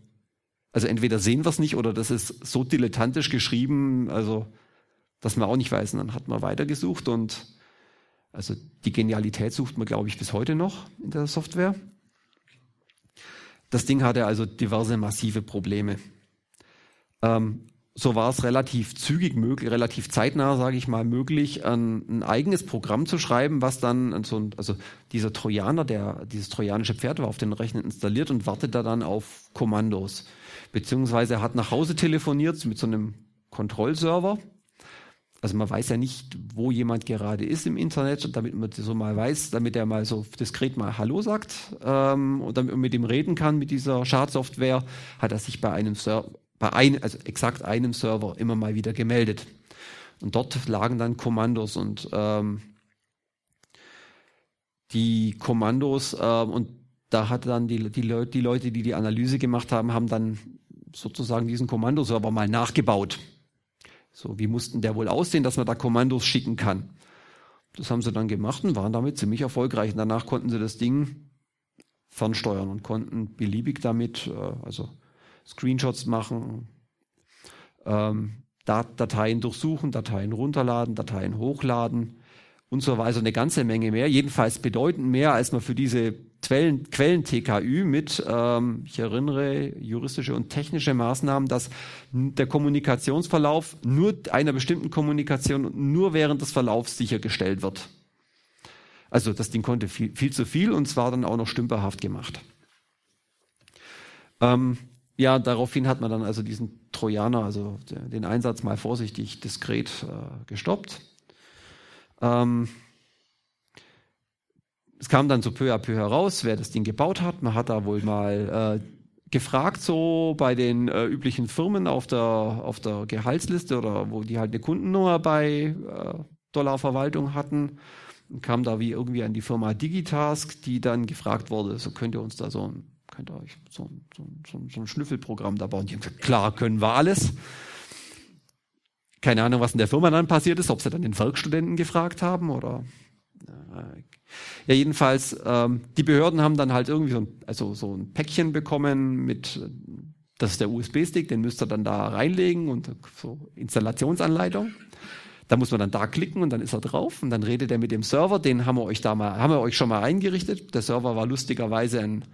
Also entweder sehen wir es nicht oder das ist so dilettantisch geschrieben, also dass man auch nicht weiß. Und dann hat man weitergesucht und also die Genialität sucht man, glaube ich, bis heute noch in der Software. Das Ding hatte also diverse massive Probleme. Ähm, so war es relativ zügig möglich, relativ zeitnah, sage ich mal, möglich, ein, ein, eigenes Programm zu schreiben, was dann so ein, also dieser Trojaner, der dieses trojanische Pferd war auf den Rechner installiert und wartet da dann auf Kommandos. Beziehungsweise er hat nach Hause telefoniert mit so einem Kontrollserver. Also man weiß ja nicht, wo jemand gerade ist im Internet, und damit man so mal weiß, damit er mal so diskret mal Hallo sagt ähm, und damit man mit ihm reden kann mit dieser Schadsoftware, hat er sich bei einem Server bei ein, also exakt einem Server immer mal wieder gemeldet. Und dort lagen dann Kommandos und ähm, die Kommandos äh, und da hat dann die, die, Leute, die Leute, die die Analyse gemacht haben, haben dann sozusagen diesen Kommandoserver mal nachgebaut. So, wie mussten der wohl aussehen, dass man da Kommandos schicken kann? Das haben sie dann gemacht und waren damit ziemlich erfolgreich. Und danach konnten sie das Ding fernsteuern und konnten beliebig damit, äh, also Screenshots machen, ähm, Dateien durchsuchen, Dateien runterladen, Dateien hochladen und so weiter. Eine ganze Menge mehr, jedenfalls bedeutend mehr, als man für diese Quellen, Quellen TKÜ mit, ähm, ich erinnere, juristische und technische Maßnahmen, dass der Kommunikationsverlauf nur einer bestimmten Kommunikation nur während des Verlaufs sichergestellt wird. Also das Ding konnte viel, viel zu viel und zwar dann auch noch stümperhaft gemacht. Ähm, ja, daraufhin hat man dann also diesen Trojaner, also den Einsatz mal vorsichtig diskret äh, gestoppt. Ähm, es kam dann so peu à peu heraus, wer das Ding gebaut hat. Man hat da wohl mal äh, gefragt, so bei den äh, üblichen Firmen auf der, auf der Gehaltsliste oder wo die halt eine Kundennummer bei äh, Dollarverwaltung hatten. Und kam da wie irgendwie an die Firma Digitask, die dann gefragt wurde, so könnt ihr uns da so ein, könnt ihr euch so, so, so, so ein Schnüffelprogramm da bauen. Die haben gesagt, klar, können wir alles. Keine Ahnung, was in der Firma dann passiert ist, ob sie dann den Werkstudenten gefragt haben oder äh, ja, jedenfalls, ähm, die Behörden haben dann halt irgendwie so ein, also so ein Päckchen bekommen mit, das ist der USB-Stick, den müsst ihr dann da reinlegen und so Installationsanleitung. Da muss man dann da klicken und dann ist er drauf und dann redet er mit dem Server, den haben wir euch da mal, haben wir euch schon mal eingerichtet. Der Server war lustigerweise ein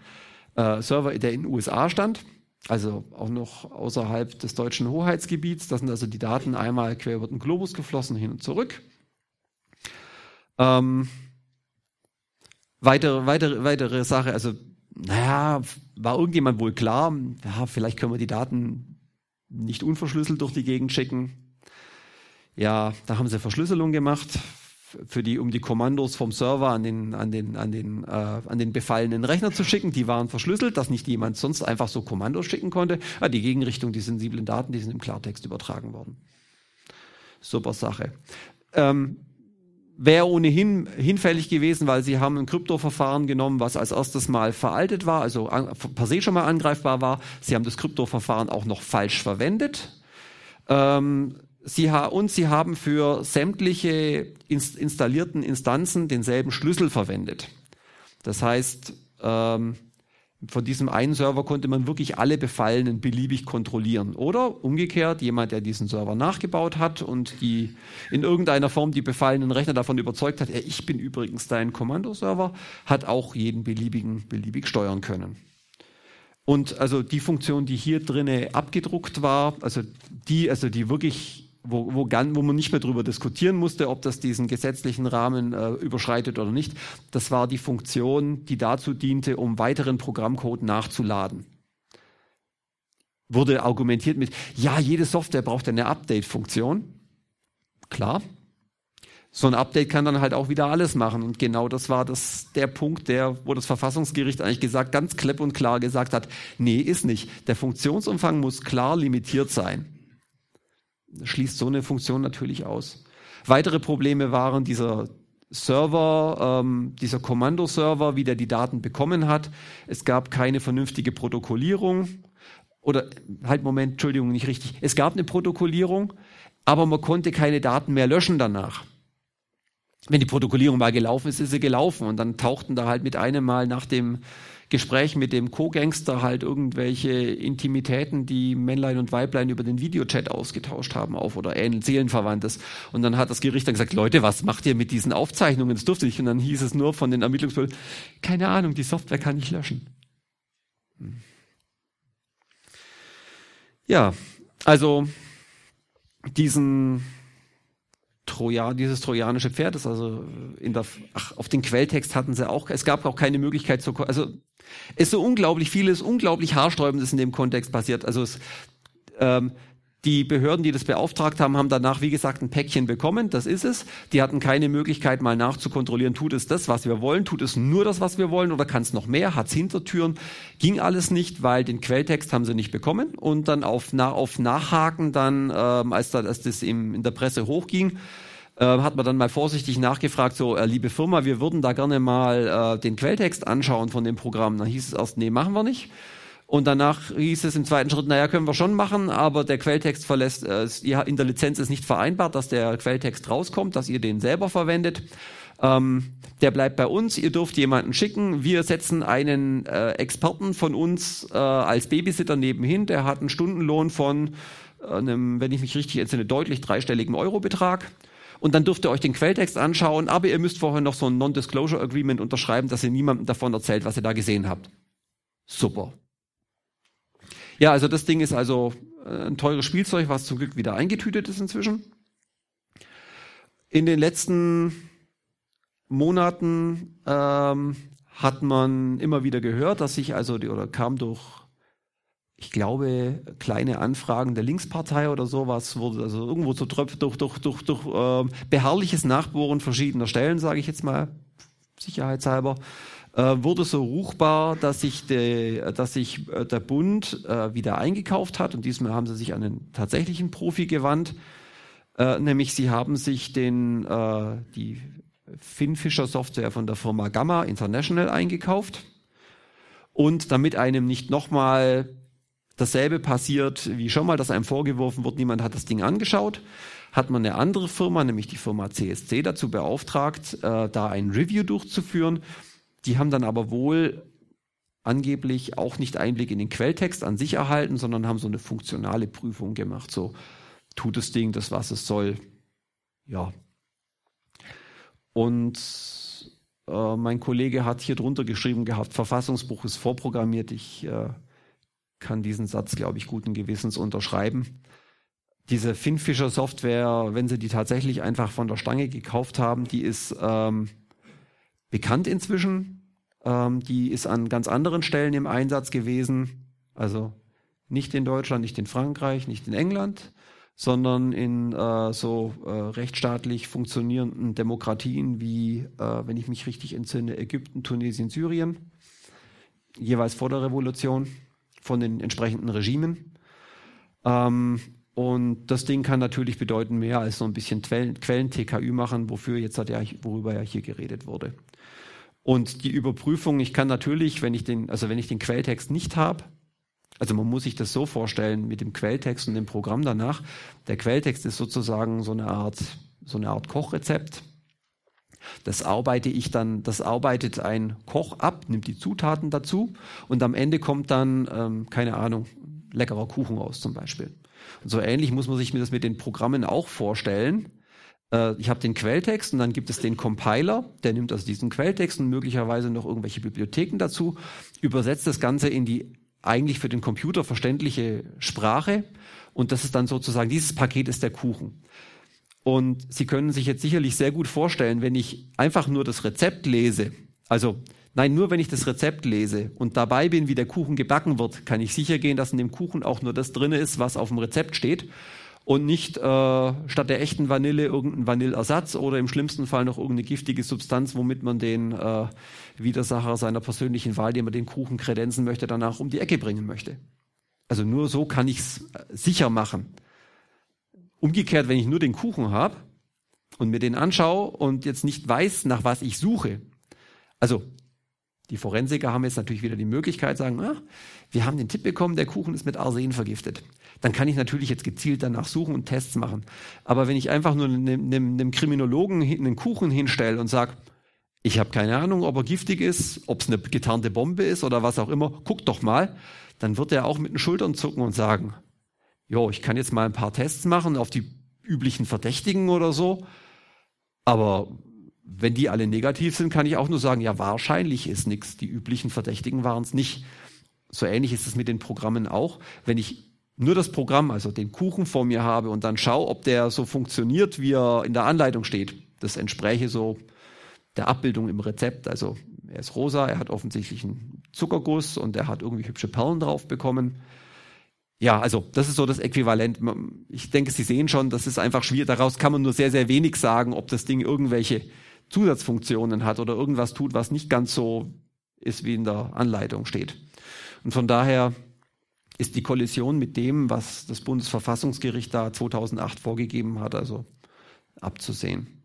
äh, Server, der in den USA stand, also auch noch außerhalb des deutschen Hoheitsgebiets. Da sind also die Daten einmal quer über den Globus geflossen, hin und zurück. Ähm, weitere, weitere, weitere Sache, also, naja, war irgendjemand wohl klar, ja, vielleicht können wir die Daten nicht unverschlüsselt durch die Gegend schicken. Ja, da haben sie Verschlüsselung gemacht für die, um die Kommandos vom Server an den, an den, an den, äh, an den befallenen Rechner zu schicken. Die waren verschlüsselt, dass nicht jemand sonst einfach so Kommandos schicken konnte. Ah, die Gegenrichtung, die sensiblen Daten, die sind im Klartext übertragen worden. Super Sache. Ähm, wäre ohnehin hinfällig gewesen, weil sie haben ein Kryptoverfahren genommen, was als erstes mal veraltet war, also per se schon mal angreifbar war. Sie haben das Kryptoverfahren auch noch falsch verwendet. Ähm, sie und sie haben für sämtliche inst installierten Instanzen denselben Schlüssel verwendet. Das heißt, ähm, von diesem einen Server konnte man wirklich alle Befallenen beliebig kontrollieren. Oder umgekehrt, jemand, der diesen Server nachgebaut hat und die in irgendeiner Form die befallenen Rechner davon überzeugt hat, ich bin übrigens dein Kommandoserver, hat auch jeden beliebigen beliebig steuern können. Und also die Funktion, die hier drinne abgedruckt war, also die, also die wirklich wo, wo, wo man nicht mehr darüber diskutieren musste, ob das diesen gesetzlichen Rahmen äh, überschreitet oder nicht. Das war die Funktion, die dazu diente, um weiteren Programmcode nachzuladen. Wurde argumentiert mit, ja, jede Software braucht eine Update-Funktion. Klar. So ein Update kann dann halt auch wieder alles machen. Und genau das war das, der Punkt, der, wo das Verfassungsgericht eigentlich gesagt, ganz klipp und klar gesagt hat, nee, ist nicht. Der Funktionsumfang muss klar limitiert sein schließt so eine Funktion natürlich aus. Weitere Probleme waren dieser Server, ähm, dieser Kommandoserver, wie der die Daten bekommen hat. Es gab keine vernünftige Protokollierung. Oder halt, Moment, Entschuldigung, nicht richtig. Es gab eine Protokollierung, aber man konnte keine Daten mehr löschen danach. Wenn die Protokollierung mal gelaufen ist, ist sie gelaufen. Und dann tauchten da halt mit einem Mal nach dem Gespräch mit dem Co-Gangster halt irgendwelche Intimitäten, die Männlein und Weiblein über den Videochat ausgetauscht haben, auf oder ähnlich Seelenverwandtes. Und dann hat das Gericht dann gesagt, Leute, was macht ihr mit diesen Aufzeichnungen? Das durfte ich. Und dann hieß es nur von den Ermittlungsbehörden, keine Ahnung, die Software kann ich löschen. Ja, also diesen Trojan, dieses trojanische Pferd ist also in der, ach, auf den Quelltext hatten sie auch, es gab auch keine Möglichkeit zu, also ist so unglaublich vieles, unglaublich haarsträubendes in dem Kontext passiert. Also es, ähm, die Behörden, die das beauftragt haben, haben danach, wie gesagt, ein Päckchen bekommen. Das ist es. Die hatten keine Möglichkeit, mal nachzukontrollieren, tut es das, was wir wollen, tut es nur das, was wir wollen oder kann es noch mehr, hat es Hintertüren. Ging alles nicht, weil den Quelltext haben sie nicht bekommen. Und dann auf, na, auf Nachhaken dann, ähm, als, da, als das im, in der Presse hochging, äh, hat man dann mal vorsichtig nachgefragt, so, äh, liebe Firma, wir würden da gerne mal äh, den Quelltext anschauen von dem Programm. Dann hieß es erst, nee, machen wir nicht. Und danach hieß es im zweiten Schritt, naja, können wir schon machen, aber der Quelltext verlässt, äh, in der Lizenz ist nicht vereinbart, dass der Quelltext rauskommt, dass ihr den selber verwendet. Ähm, der bleibt bei uns, ihr dürft jemanden schicken. Wir setzen einen äh, Experten von uns äh, als Babysitter nebenhin, der hat einen Stundenlohn von einem, wenn ich mich richtig entsinne, deutlich dreistelligen Eurobetrag. Und dann dürft ihr euch den Quelltext anschauen, aber ihr müsst vorher noch so ein Non-Disclosure Agreement unterschreiben, dass ihr niemandem davon erzählt, was ihr da gesehen habt. Super. Ja, also das Ding ist also äh, ein teures Spielzeug, was zum Glück wieder eingetütet ist inzwischen. In den letzten Monaten ähm, hat man immer wieder gehört, dass sich also die, oder kam durch, ich glaube, kleine Anfragen der Linkspartei oder sowas, wurde also irgendwo so durch, durch, durch, durch, durch äh, beharrliches Nachbohren verschiedener Stellen, sage ich jetzt mal, sicherheitshalber, äh, wurde so ruchbar, dass sich, de, dass sich äh, der Bund äh, wieder eingekauft hat. Und diesmal haben sie sich an den tatsächlichen Profi gewandt, äh, nämlich sie haben sich den äh, die Finfisher Software von der Firma Gamma International eingekauft. Und damit einem nicht nochmal dasselbe passiert wie schon mal, dass einem vorgeworfen wird, niemand hat das Ding angeschaut, hat man eine andere Firma, nämlich die Firma CSC, dazu beauftragt, äh, da ein Review durchzuführen die haben dann aber wohl angeblich auch nicht Einblick in den Quelltext an sich erhalten, sondern haben so eine funktionale Prüfung gemacht. So tut das Ding das, was es soll. Ja. Und äh, mein Kollege hat hier drunter geschrieben gehabt, Verfassungsbruch ist vorprogrammiert. Ich äh, kann diesen Satz, glaube ich, guten Gewissens unterschreiben. Diese Finfisher Software, wenn sie die tatsächlich einfach von der Stange gekauft haben, die ist ähm, bekannt inzwischen. Ähm, die ist an ganz anderen Stellen im Einsatz gewesen. Also nicht in Deutschland, nicht in Frankreich, nicht in England, sondern in äh, so äh, rechtsstaatlich funktionierenden Demokratien wie, äh, wenn ich mich richtig entsinne, Ägypten, Tunesien, Syrien, jeweils vor der Revolution von den entsprechenden Regimen. Ähm, und das Ding kann natürlich bedeuten mehr als so ein bisschen Quellen-TKÜ machen, wofür jetzt hat ja, worüber ja hier geredet wurde. Und die Überprüfung, ich kann natürlich, wenn ich den, also wenn ich den Quelltext nicht habe, also man muss sich das so vorstellen mit dem Quelltext und dem Programm danach. Der Quelltext ist sozusagen so eine Art, so eine Art Kochrezept. Das arbeite ich dann, das arbeitet ein Koch ab, nimmt die Zutaten dazu und am Ende kommt dann, ähm, keine Ahnung, leckerer Kuchen raus zum Beispiel. Und so ähnlich muss man sich das mit den Programmen auch vorstellen äh, ich habe den Quelltext und dann gibt es den Compiler, der nimmt also diesen Quelltext und möglicherweise noch irgendwelche Bibliotheken dazu, übersetzt das Ganze in die eigentlich für den Computer verständliche Sprache und das ist dann sozusagen, dieses Paket ist der Kuchen. Und Sie können sich jetzt sicherlich sehr gut vorstellen, wenn ich einfach nur das Rezept lese, also nein, nur wenn ich das Rezept lese und dabei bin, wie der Kuchen gebacken wird, kann ich sicher gehen, dass in dem Kuchen auch nur das drin ist, was auf dem Rezept steht und nicht äh, statt der echten Vanille irgendein Vanillersatz oder im schlimmsten Fall noch irgendeine giftige Substanz, womit man den äh, Widersacher seiner persönlichen Wahl, den man den Kuchen kredenzen möchte, danach um die Ecke bringen möchte. Also nur so kann ich es äh, sicher machen. Umgekehrt, wenn ich nur den Kuchen habe und mir den anschaue und jetzt nicht weiß, nach was ich suche, also die Forensiker haben jetzt natürlich wieder die Möglichkeit, sagen, ah, wir haben den Tipp bekommen, der Kuchen ist mit Arsen vergiftet. Dann kann ich natürlich jetzt gezielt danach suchen und Tests machen. Aber wenn ich einfach nur einem, einem, einem Kriminologen einen Kuchen hinstelle und sage, ich habe keine Ahnung, ob er giftig ist, ob es eine getarnte Bombe ist oder was auch immer, guck doch mal, dann wird er auch mit den Schultern zucken und sagen, jo, ich kann jetzt mal ein paar Tests machen auf die üblichen Verdächtigen oder so, aber wenn die alle negativ sind, kann ich auch nur sagen, ja, wahrscheinlich ist nichts. Die üblichen Verdächtigen waren es nicht. So ähnlich ist es mit den Programmen auch. Wenn ich nur das Programm, also den Kuchen vor mir habe und dann schaue, ob der so funktioniert, wie er in der Anleitung steht, das entspräche so der Abbildung im Rezept. Also er ist rosa, er hat offensichtlich einen Zuckerguss und er hat irgendwie hübsche Perlen drauf bekommen. Ja, also das ist so das Äquivalent. Ich denke, Sie sehen schon, das ist einfach schwierig. Daraus kann man nur sehr, sehr wenig sagen, ob das Ding irgendwelche Zusatzfunktionen hat oder irgendwas tut, was nicht ganz so ist, wie in der Anleitung steht. Und von daher ist die Kollision mit dem, was das Bundesverfassungsgericht da 2008 vorgegeben hat, also abzusehen.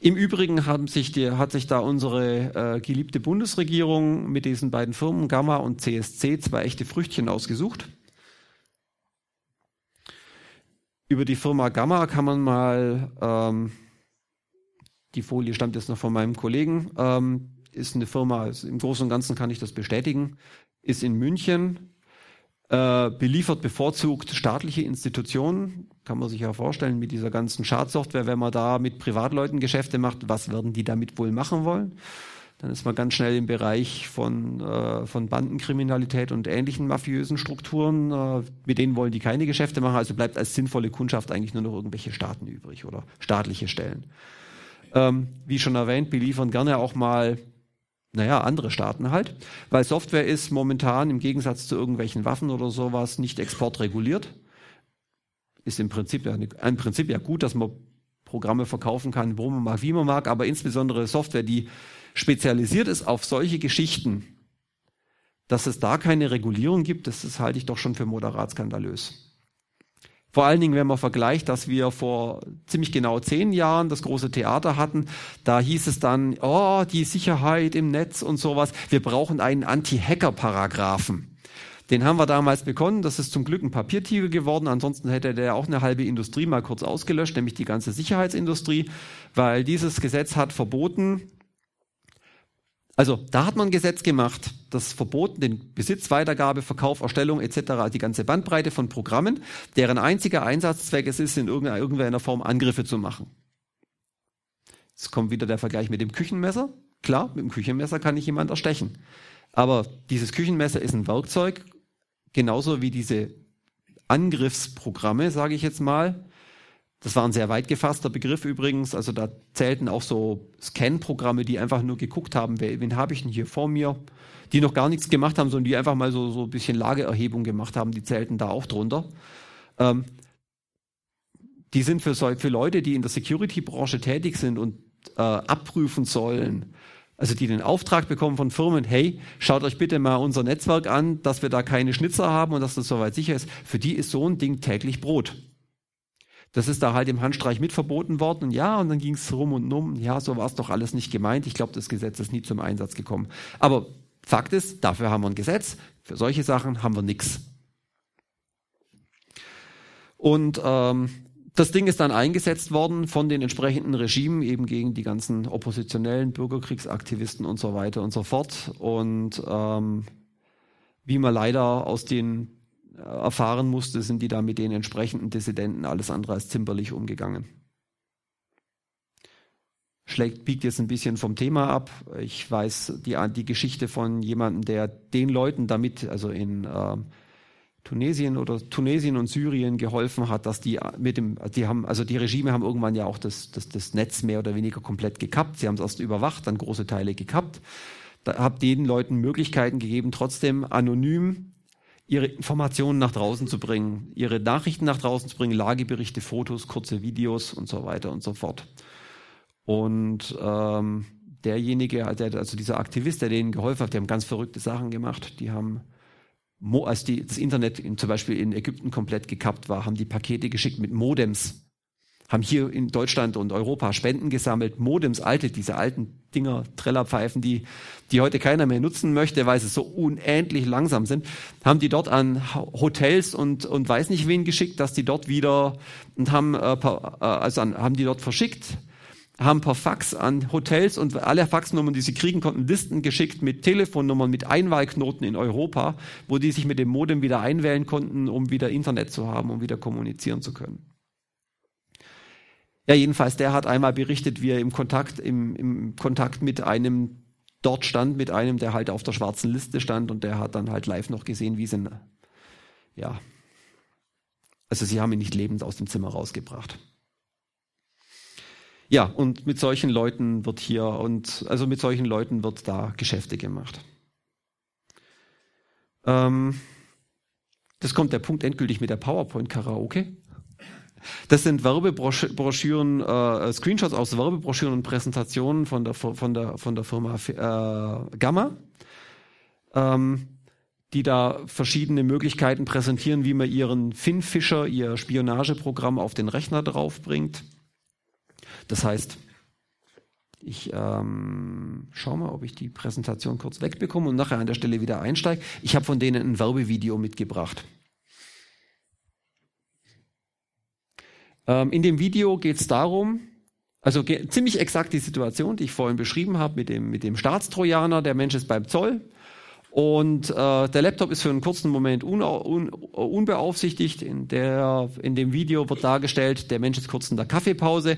Im Übrigen haben sich die, hat sich da unsere äh, geliebte Bundesregierung mit diesen beiden Firmen Gamma und CSC zwei echte Früchtchen ausgesucht. Über die Firma Gamma kann man mal, ähm, die Folie stammt jetzt noch von meinem Kollegen, ähm, ist eine Firma, ist, im Großen und Ganzen kann ich das bestätigen, ist in München, äh, beliefert bevorzugt staatliche Institutionen. Kann man sich ja vorstellen, mit dieser ganzen Schadsoftware, wenn man da mit Privatleuten Geschäfte macht, was werden die damit wohl machen wollen? Dann ist man ganz schnell im Bereich von, äh, von Bandenkriminalität und ähnlichen mafiösen Strukturen. Äh, mit denen wollen die keine Geschäfte machen, also bleibt als sinnvolle Kundschaft eigentlich nur noch irgendwelche Staaten übrig oder staatliche Stellen. Ähm, wie schon erwähnt, beliefern gerne auch mal naja, andere Staaten halt, weil Software ist momentan im Gegensatz zu irgendwelchen Waffen oder sowas nicht exportreguliert. Ist im Prinzip ja, im Prinzip ja gut, dass man Programme verkaufen kann, wo man mag, wie man mag, aber insbesondere Software, die spezialisiert ist auf solche Geschichten, dass es da keine Regulierung gibt, das, das halte ich doch schon für moderat skandalös. Vor allen Dingen, wenn man vergleicht, dass wir vor ziemlich genau zehn Jahren das große Theater hatten, da hieß es dann, oh, die Sicherheit im Netz und sowas, wir brauchen einen Anti-Hacker-Paragraphen. Den haben wir damals bekommen, das ist zum Glück ein Papiertiger geworden, ansonsten hätte der auch eine halbe Industrie mal kurz ausgelöscht, nämlich die ganze Sicherheitsindustrie, weil dieses Gesetz hat verboten, also da hat man ein Gesetz gemacht, das verboten den Besitz, Weitergabe, Verkauf, Erstellung etc., die ganze Bandbreite von Programmen, deren einziger Einsatzzweck es ist, in irgendeiner Form Angriffe zu machen. Jetzt kommt wieder der Vergleich mit dem Küchenmesser. Klar, mit dem Küchenmesser kann ich jemand erstechen. Aber dieses Küchenmesser ist ein Werkzeug, genauso wie diese Angriffsprogramme, sage ich jetzt mal, das war ein sehr weit gefasster Begriff übrigens. Also da zählten auch so Scan-Programme, die einfach nur geguckt haben, wen habe ich denn hier vor mir, die noch gar nichts gemacht haben, sondern die einfach mal so, so ein bisschen Lageerhebung gemacht haben, die zählten da auch drunter. Ähm, die sind für, für Leute, die in der Security-Branche tätig sind und äh, abprüfen sollen, also die den Auftrag bekommen von Firmen, hey, schaut euch bitte mal unser Netzwerk an, dass wir da keine Schnitzer haben und dass das soweit sicher ist. Für die ist so ein Ding täglich Brot. Das ist da halt im Handstreich mit verboten worden. Und ja, und dann ging es rum und um. Ja, so war es doch alles nicht gemeint. Ich glaube, das Gesetz ist nie zum Einsatz gekommen. Aber Fakt ist, dafür haben wir ein Gesetz. Für solche Sachen haben wir nichts. Und ähm, das Ding ist dann eingesetzt worden von den entsprechenden Regimen eben gegen die ganzen oppositionellen Bürgerkriegsaktivisten und so weiter und so fort. Und ähm, wie man leider aus den erfahren musste, sind die da mit den entsprechenden Dissidenten alles andere als zimperlich umgegangen. Schlägt, biegt jetzt ein bisschen vom Thema ab. Ich weiß die, die Geschichte von jemandem, der den Leuten damit, also in äh, Tunesien oder Tunesien und Syrien geholfen hat, dass die mit dem, die haben, also die Regime haben irgendwann ja auch das, das, das Netz mehr oder weniger komplett gekappt. Sie haben es erst überwacht, dann große Teile gekappt. Da habe den Leuten Möglichkeiten gegeben, trotzdem anonym ihre Informationen nach draußen zu bringen, ihre Nachrichten nach draußen zu bringen, Lageberichte, Fotos, kurze Videos und so weiter und so fort. Und ähm, derjenige, also dieser Aktivist, der denen geholfen hat, die haben ganz verrückte Sachen gemacht. Die haben, als die, das Internet in, zum Beispiel in Ägypten komplett gekappt war, haben die Pakete geschickt mit Modems haben hier in Deutschland und Europa Spenden gesammelt, Modems, alte, diese alten Dinger, Trellerpfeifen, die, die heute keiner mehr nutzen möchte, weil sie so unendlich langsam sind, haben die dort an Hotels und, und weiß nicht wen geschickt, dass die dort wieder, und haben, äh, äh, also an, haben die dort verschickt, haben per Fax an Hotels und alle Faxnummern, die sie kriegen konnten, Listen geschickt mit Telefonnummern, mit Einwahlknoten in Europa, wo die sich mit dem Modem wieder einwählen konnten, um wieder Internet zu haben, um wieder kommunizieren zu können. Ja, jedenfalls, der hat einmal berichtet, wie er im Kontakt, im, im Kontakt mit einem dort stand, mit einem, der halt auf der schwarzen Liste stand und der hat dann halt live noch gesehen, wie sie, ja, also sie haben ihn nicht lebend aus dem Zimmer rausgebracht. Ja, und mit solchen Leuten wird hier und also mit solchen Leuten wird da Geschäfte gemacht. Ähm, das kommt der Punkt endgültig mit der PowerPoint-Karaoke. Das sind Werbebroschüren, äh, Screenshots aus Werbebroschüren und Präsentationen von der, von der, von der Firma äh, Gamma, ähm, die da verschiedene Möglichkeiten präsentieren, wie man ihren Finfisher, ihr Spionageprogramm auf den Rechner draufbringt. Das heißt, ich ähm, schaue mal, ob ich die Präsentation kurz wegbekomme und nachher an der Stelle wieder einsteige. Ich habe von denen ein Werbevideo mitgebracht. Ähm, in dem Video geht es darum, also ziemlich exakt die Situation, die ich vorhin beschrieben habe mit dem, mit dem Staatstrojaner. Der Mensch ist beim Zoll und äh, der Laptop ist für einen kurzen Moment un, un, unbeaufsichtigt. In, der, in dem Video wird dargestellt, der Mensch ist kurz in der Kaffeepause,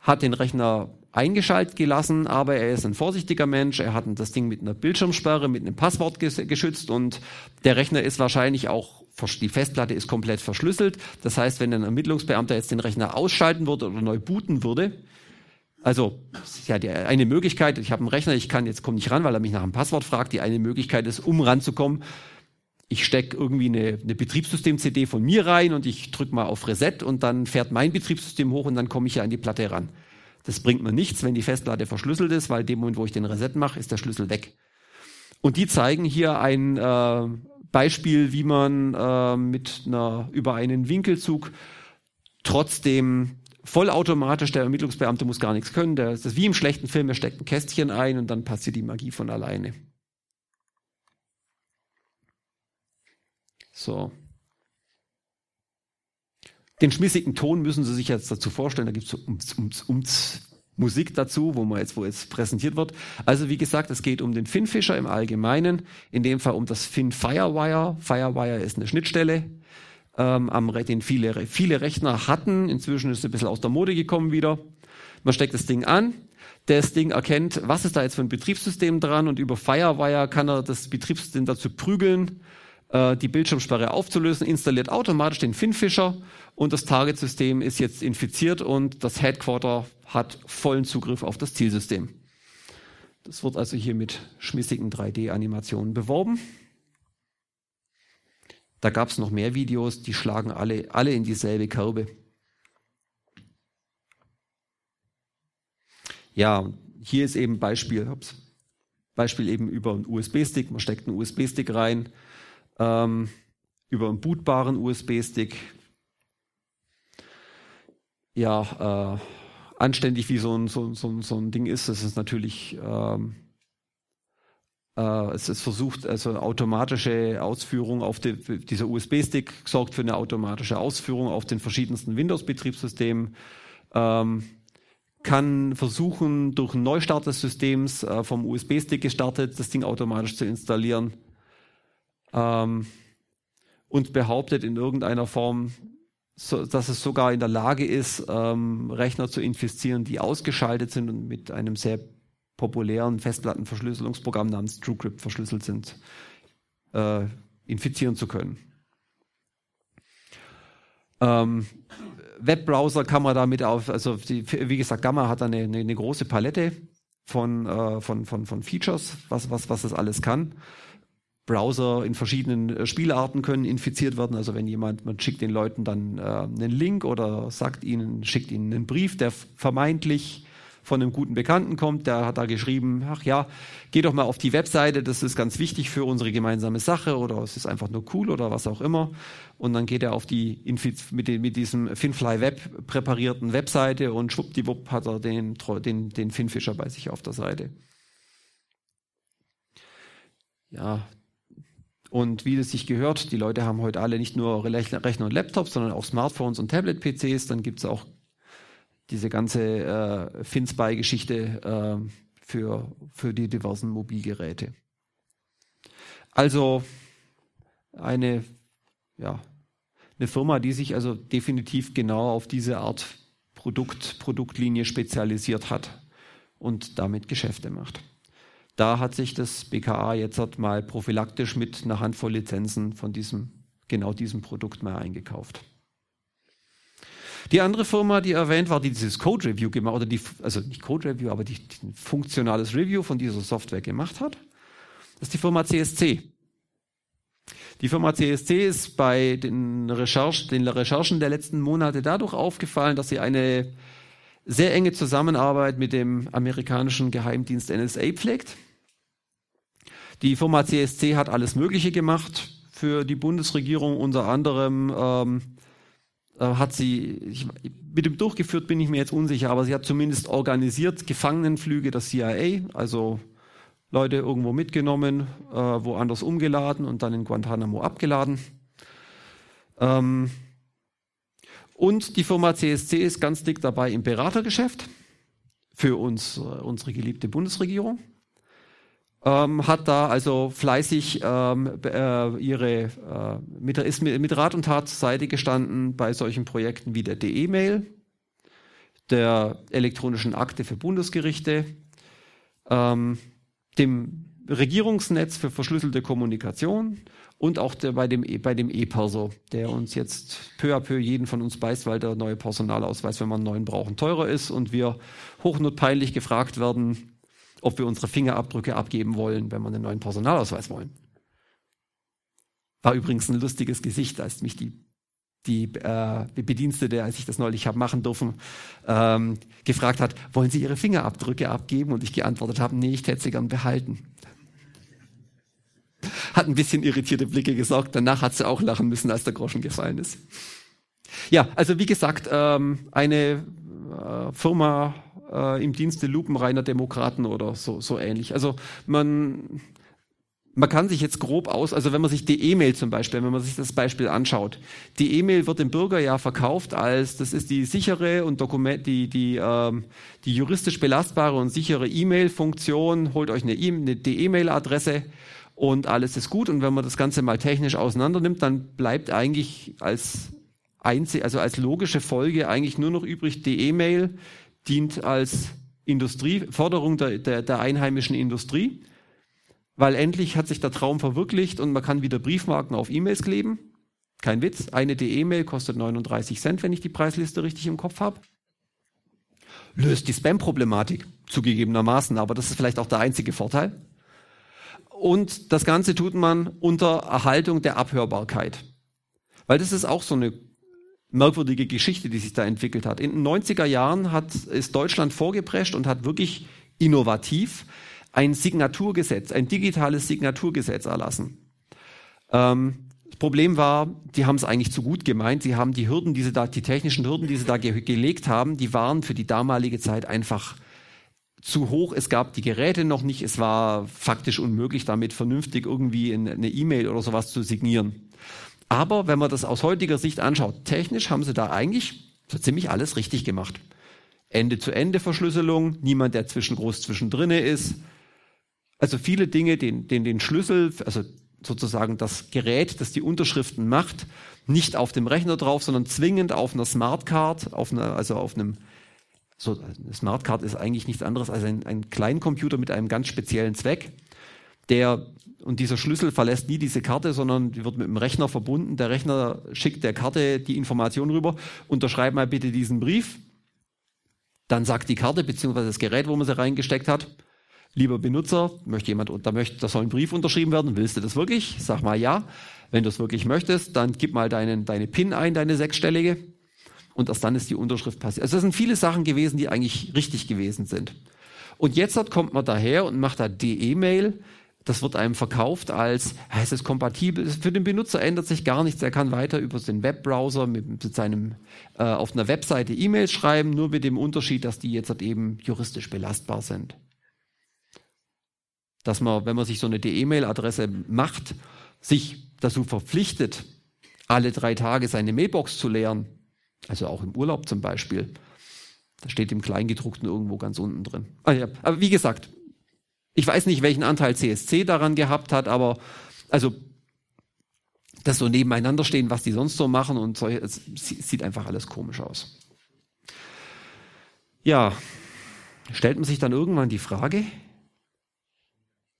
hat den Rechner eingeschaltet gelassen, aber er ist ein vorsichtiger Mensch. Er hat das Ding mit einer Bildschirmsperre, mit einem Passwort geschützt und der Rechner ist wahrscheinlich auch die Festplatte ist komplett verschlüsselt. Das heißt, wenn ein Ermittlungsbeamter jetzt den Rechner ausschalten würde oder neu booten würde, also ja die eine Möglichkeit, ich habe einen Rechner, ich kann jetzt komme nicht ran, weil er mich nach einem Passwort fragt. Die eine Möglichkeit ist, um ranzukommen, ich stecke irgendwie eine, eine Betriebssystem-CD von mir rein und ich drücke mal auf Reset und dann fährt mein Betriebssystem hoch und dann komme ich ja an die Platte ran. Das bringt mir nichts, wenn die Festplatte verschlüsselt ist, weil dem Moment, wo ich den Reset mache, ist der Schlüssel weg. Und die zeigen hier ein äh, Beispiel, wie man äh, mit einer über einen Winkelzug trotzdem vollautomatisch, der Ermittlungsbeamte muss gar nichts können. Der, das ist wie im schlechten Film, er steckt ein Kästchen ein und dann passiert die Magie von alleine. So. Den schmissigen Ton müssen Sie sich jetzt dazu vorstellen, da gibt es so ums, ums, ums Musik dazu, wo man jetzt, wo jetzt präsentiert wird. Also wie gesagt, es geht um den Finfisher im Allgemeinen, in dem Fall um das Fin Firewire. Firewire ist eine Schnittstelle, ähm, am, den viele, viele Rechner hatten. Inzwischen ist es ein bisschen aus der Mode gekommen wieder. Man steckt das Ding an, das Ding erkennt, was ist da jetzt für ein Betriebssystem dran und über Firewire kann er das Betriebssystem dazu prügeln, äh, die Bildschirmsperre aufzulösen, installiert automatisch den Finfisher und das Target-System ist jetzt infiziert und das Headquarter hat vollen Zugriff auf das Zielsystem. Das wird also hier mit schmissigen 3D-Animationen beworben. Da gab es noch mehr Videos, die schlagen alle, alle in dieselbe Kerbe. Ja, hier ist eben Beispiel, Beispiel eben über einen USB-Stick. Man steckt einen USB-Stick rein, ähm, über einen bootbaren USB-Stick. Ja, äh, anständig wie so ein, so, so, so ein Ding ist, das ist natürlich ähm, äh, es ist versucht, also automatische Ausführung auf die, dieser USB-Stick sorgt für eine automatische Ausführung auf den verschiedensten Windows-Betriebssystemen. Ähm, kann versuchen, durch einen Neustart des Systems äh, vom USB-Stick gestartet, das Ding automatisch zu installieren. Ähm, und behauptet in irgendeiner Form, so, dass es sogar in der Lage ist, ähm, Rechner zu infizieren, die ausgeschaltet sind und mit einem sehr populären Festplattenverschlüsselungsprogramm namens TrueCrypt verschlüsselt sind, äh, infizieren zu können. Ähm, Webbrowser kann man damit auf, also die, wie gesagt, Gamma hat eine, eine, eine große Palette von, äh, von, von, von Features, was, was, was das alles kann. Browser in verschiedenen äh, Spielarten können infiziert werden. Also wenn jemand, man schickt den Leuten dann äh, einen Link oder sagt ihnen, schickt ihnen einen Brief, der vermeintlich von einem guten Bekannten kommt, der hat da geschrieben, ach ja, geh doch mal auf die Webseite, das ist ganz wichtig für unsere gemeinsame Sache oder es ist einfach nur cool oder was auch immer. Und dann geht er auf die mit, den, mit diesem Finfly Web präparierten Webseite und schwuppdiwupp hat er den, den, den Finfischer bei sich auf der Seite. Ja, und wie es sich gehört, die Leute haben heute alle nicht nur Rechner und Laptops, sondern auch Smartphones und Tablet-PCs. Dann gibt es auch diese ganze äh, FinSpy-Geschichte äh, für, für die diversen Mobilgeräte. Also eine, ja, eine Firma, die sich also definitiv genau auf diese Art Produkt, Produktlinie spezialisiert hat und damit Geschäfte macht. Da hat sich das BKA jetzt mal prophylaktisch mit einer Handvoll Lizenzen von diesem, genau diesem Produkt mal eingekauft. Die andere Firma, die erwähnt war, die dieses Code Review gemacht, oder die, also nicht Code Review, aber die, die funktionales Review von dieser Software gemacht hat, ist die Firma CSC. Die Firma CSC ist bei den, Recherch, den Recherchen der letzten Monate dadurch aufgefallen, dass sie eine sehr enge Zusammenarbeit mit dem amerikanischen Geheimdienst NSA pflegt. Die Firma CSC hat alles Mögliche gemacht für die Bundesregierung, unter anderem ähm, äh, hat sie, ich, mit dem durchgeführt bin ich mir jetzt unsicher, aber sie hat zumindest organisiert Gefangenenflüge der CIA, also Leute irgendwo mitgenommen, äh, woanders umgeladen und dann in Guantanamo abgeladen. Ähm, und die Firma CSC ist ganz dick dabei im Beratergeschäft für uns, äh, unsere geliebte Bundesregierung. Ähm, hat da also fleißig ähm, äh, ihre äh, mit, ist mit Rat und Tat zur Seite gestanden bei solchen Projekten wie der DE-Mail, der elektronischen Akte für Bundesgerichte, ähm, dem Regierungsnetz für verschlüsselte Kommunikation und auch der, bei dem e, bei dem E-Perso, der uns jetzt peu à peu jeden von uns beißt, weil der neue Personalausweis, wenn man einen neuen brauchen, teurer ist und wir hochnotpeinlich gefragt werden, ob wir unsere Fingerabdrücke abgeben wollen, wenn wir einen neuen Personalausweis wollen. War übrigens ein lustiges Gesicht, als mich die die äh, Bedienstete, als ich das neulich habe machen dürfen, ähm, gefragt hat, wollen Sie Ihre Fingerabdrücke abgeben? Und ich geantwortet habe, nee, ich hätte sie gern behalten. Hat ein bisschen irritierte Blicke gesorgt. Danach hat sie auch lachen müssen, als der Groschen gefallen ist. Ja, also wie gesagt, ähm, eine äh, Firma äh, im Dienste lupenreiner Demokraten oder so, so ähnlich. Also man man kann sich jetzt grob aus, also wenn man sich die E-Mail zum Beispiel, wenn man sich das Beispiel anschaut, die E-Mail wird dem Bürger ja verkauft als, das ist die sichere und Dokument, die, die, ähm, die juristisch belastbare und sichere E-Mail-Funktion, holt euch eine e E-Mail-Adresse und alles ist gut. Und wenn man das Ganze mal technisch auseinander nimmt, dann bleibt eigentlich als einzig, also als logische Folge eigentlich nur noch übrig, die E-Mail dient als Industrie, Förderung der, der, der einheimischen Industrie weil endlich hat sich der Traum verwirklicht und man kann wieder Briefmarken auf E-Mails kleben. Kein Witz, eine E-Mail kostet 39 Cent, wenn ich die Preisliste richtig im Kopf habe. Löst die Spam-Problematik, zugegebenermaßen, aber das ist vielleicht auch der einzige Vorteil. Und das Ganze tut man unter Erhaltung der Abhörbarkeit. Weil das ist auch so eine merkwürdige Geschichte, die sich da entwickelt hat. In den 90er Jahren hat, ist Deutschland vorgeprescht und hat wirklich innovativ ein Signaturgesetz, ein digitales Signaturgesetz erlassen. Ähm, das Problem war, die haben es eigentlich zu gut gemeint. Sie haben die Hürden, die sie da, die technischen Hürden, die sie da ge gelegt haben, die waren für die damalige Zeit einfach zu hoch. Es gab die Geräte noch nicht. Es war faktisch unmöglich, damit vernünftig irgendwie eine E-Mail oder sowas zu signieren. Aber wenn man das aus heutiger Sicht anschaut, technisch haben sie da eigentlich so ziemlich alles richtig gemacht. Ende-zu-Ende-Verschlüsselung, niemand, der zwischen groß zwischendrin ist, also viele Dinge, den, den, den Schlüssel, also sozusagen das Gerät, das die Unterschriften macht, nicht auf dem Rechner drauf, sondern zwingend auf einer Smartcard, auf einer, also auf einem, so, eine Smartcard ist eigentlich nichts anderes als ein, ein Kleincomputer mit einem ganz speziellen Zweck, der, und dieser Schlüssel verlässt nie diese Karte, sondern die wird mit dem Rechner verbunden. Der Rechner schickt der Karte die Information rüber, unterschreib mal bitte diesen Brief. Dann sagt die Karte, beziehungsweise das Gerät, wo man sie reingesteckt hat, lieber Benutzer, möchte jemand, da möchte, da soll ein Brief unterschrieben werden, willst du das wirklich? Sag mal ja. Wenn du es wirklich möchtest, dann gib mal deinen, deine PIN ein, deine sechsstellige. Und erst dann ist die Unterschrift passiert. Also das sind viele Sachen gewesen, die eigentlich richtig gewesen sind. Und jetzt kommt man daher und macht da DE-Mail. Das wird einem verkauft als, es ist kompatibel. Für den Benutzer ändert sich gar nichts. Er kann weiter über den Webbrowser mit, mit seinem, äh, auf einer Webseite E-Mails schreiben, nur mit dem Unterschied, dass die jetzt halt eben juristisch belastbar sind dass man, wenn man sich so eine E-Mail-Adresse macht, sich dazu verpflichtet, alle drei Tage seine Mailbox zu leeren. Also auch im Urlaub zum Beispiel. Das steht im Kleingedruckten irgendwo ganz unten drin. Ah, ja. Aber wie gesagt, ich weiß nicht, welchen Anteil CSC daran gehabt hat, aber also das so nebeneinander stehen, was die sonst so machen und so, es sieht einfach alles komisch aus. Ja, stellt man sich dann irgendwann die Frage,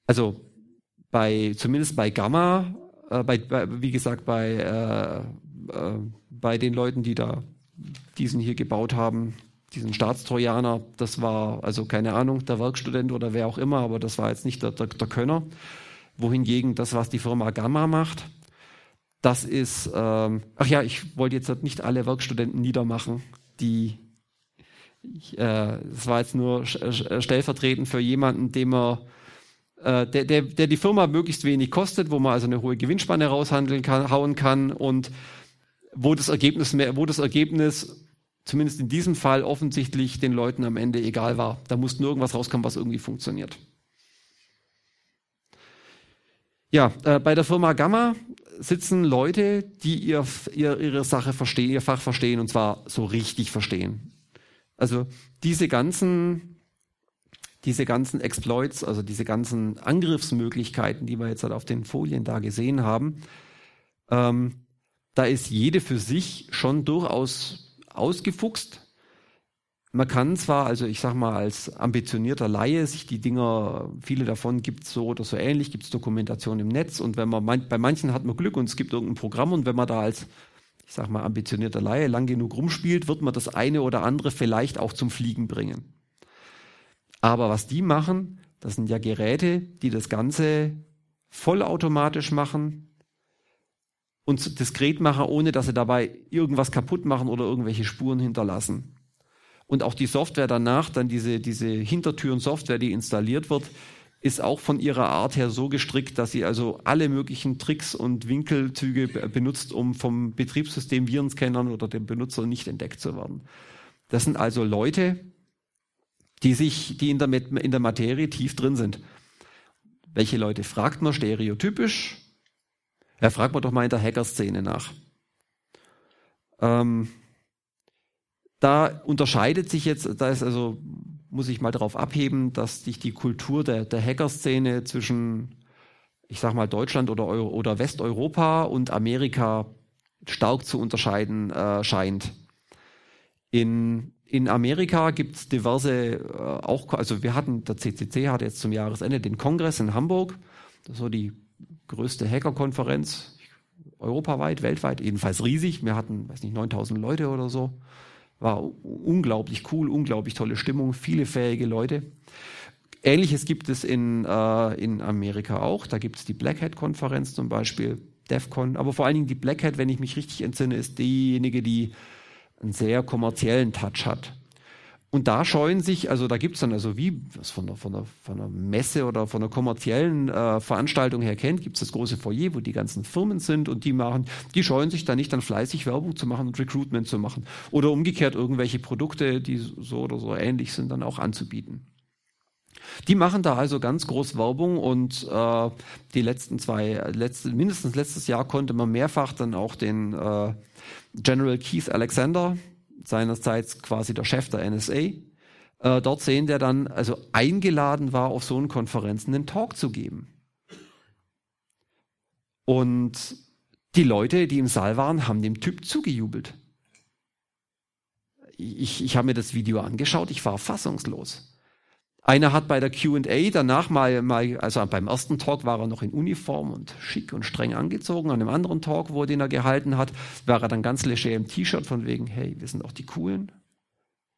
also bei, zumindest bei Gamma, äh, bei, bei, wie gesagt, bei, äh, äh, bei den Leuten, die da diesen hier gebaut haben, diesen Staatstrojaner, das war also keine Ahnung, der Werkstudent oder wer auch immer, aber das war jetzt nicht der, der, der Könner. Wohingegen das, was die Firma Gamma macht, das ist, ähm, ach ja, ich wollte jetzt nicht alle Werkstudenten niedermachen, die, ich, äh, das war jetzt nur stellvertretend für jemanden, dem er äh, der, der, der die Firma möglichst wenig kostet, wo man also eine hohe Gewinnspanne raushandeln kann, hauen kann und wo das Ergebnis mehr, wo das Ergebnis zumindest in diesem Fall offensichtlich den Leuten am Ende egal war. Da musste nur irgendwas rauskommen, was irgendwie funktioniert. Ja, äh, bei der Firma Gamma sitzen Leute, die ihr, ihr, ihre Sache verstehen, ihr Fach verstehen und zwar so richtig verstehen. Also diese ganzen, diese ganzen Exploits, also diese ganzen Angriffsmöglichkeiten, die wir jetzt halt auf den Folien da gesehen haben, ähm, da ist jede für sich schon durchaus ausgefuchst. Man kann zwar, also ich sag mal, als ambitionierter Laie sich die Dinger, viele davon gibt es so oder so ähnlich, gibt es Dokumentation im Netz und wenn man bei manchen hat man Glück und es gibt irgendein Programm und wenn man da als ich sag mal, ambitionierter Laie lang genug rumspielt, wird man das eine oder andere vielleicht auch zum Fliegen bringen. Aber was die machen, das sind ja Geräte, die das Ganze vollautomatisch machen und diskret machen, ohne dass sie dabei irgendwas kaputt machen oder irgendwelche Spuren hinterlassen. Und auch die Software danach, dann diese, diese Hintertüren-Software, die installiert wird, ist auch von ihrer Art her so gestrickt, dass sie also alle möglichen Tricks und Winkelzüge benutzt, um vom Betriebssystem Virenscannern oder dem Benutzer nicht entdeckt zu werden. Das sind also Leute, die sich, die in der, in der Materie tief drin sind. Welche Leute fragt man stereotypisch? Ja, fragt man doch mal in der Hacker-Szene nach. Ähm, da unterscheidet sich jetzt, da ist also muss ich mal darauf abheben, dass sich die Kultur der, der Hacker-Szene zwischen, ich sag mal, Deutschland oder, Euro, oder Westeuropa und Amerika stark zu unterscheiden äh, scheint. In, in Amerika gibt es diverse, äh, auch, also wir hatten, der CCC hatte jetzt zum Jahresende den Kongress in Hamburg, so die größte Hacker-Konferenz, europaweit, weltweit, jedenfalls riesig. Wir hatten, weiß nicht, 9000 Leute oder so. War unglaublich cool, unglaublich tolle Stimmung, viele fähige Leute. Ähnliches gibt es in, äh, in Amerika auch. Da gibt es die Black Hat-Konferenz zum Beispiel, DEFCON. Aber vor allen Dingen die Black Hat, wenn ich mich richtig entsinne, ist diejenige, die einen sehr kommerziellen Touch hat. Und da scheuen sich, also da gibt es dann, also wie was von einer, von, einer, von einer Messe oder von einer kommerziellen äh, Veranstaltung her kennt, gibt es das große Foyer, wo die ganzen Firmen sind und die machen, die scheuen sich da nicht dann fleißig Werbung zu machen und Recruitment zu machen. Oder umgekehrt irgendwelche Produkte, die so oder so ähnlich sind, dann auch anzubieten. Die machen da also ganz groß Werbung und äh, die letzten zwei, letzte, mindestens letztes Jahr konnte man mehrfach dann auch den äh, General Keith Alexander, seinerseits quasi der Chef der NSA, äh, dort sehen, der dann also eingeladen war, auf so einen Konferenzen einen Talk zu geben. Und die Leute, die im Saal waren, haben dem Typ zugejubelt. Ich, ich habe mir das Video angeschaut, ich war fassungslos. Einer hat bei der Q&A danach mal, mal, also beim ersten Talk war er noch in Uniform und schick und streng angezogen. An dem anderen Talk, wo den er gehalten hat, war er dann ganz leger im T-Shirt von wegen, hey, wir sind auch die Coolen.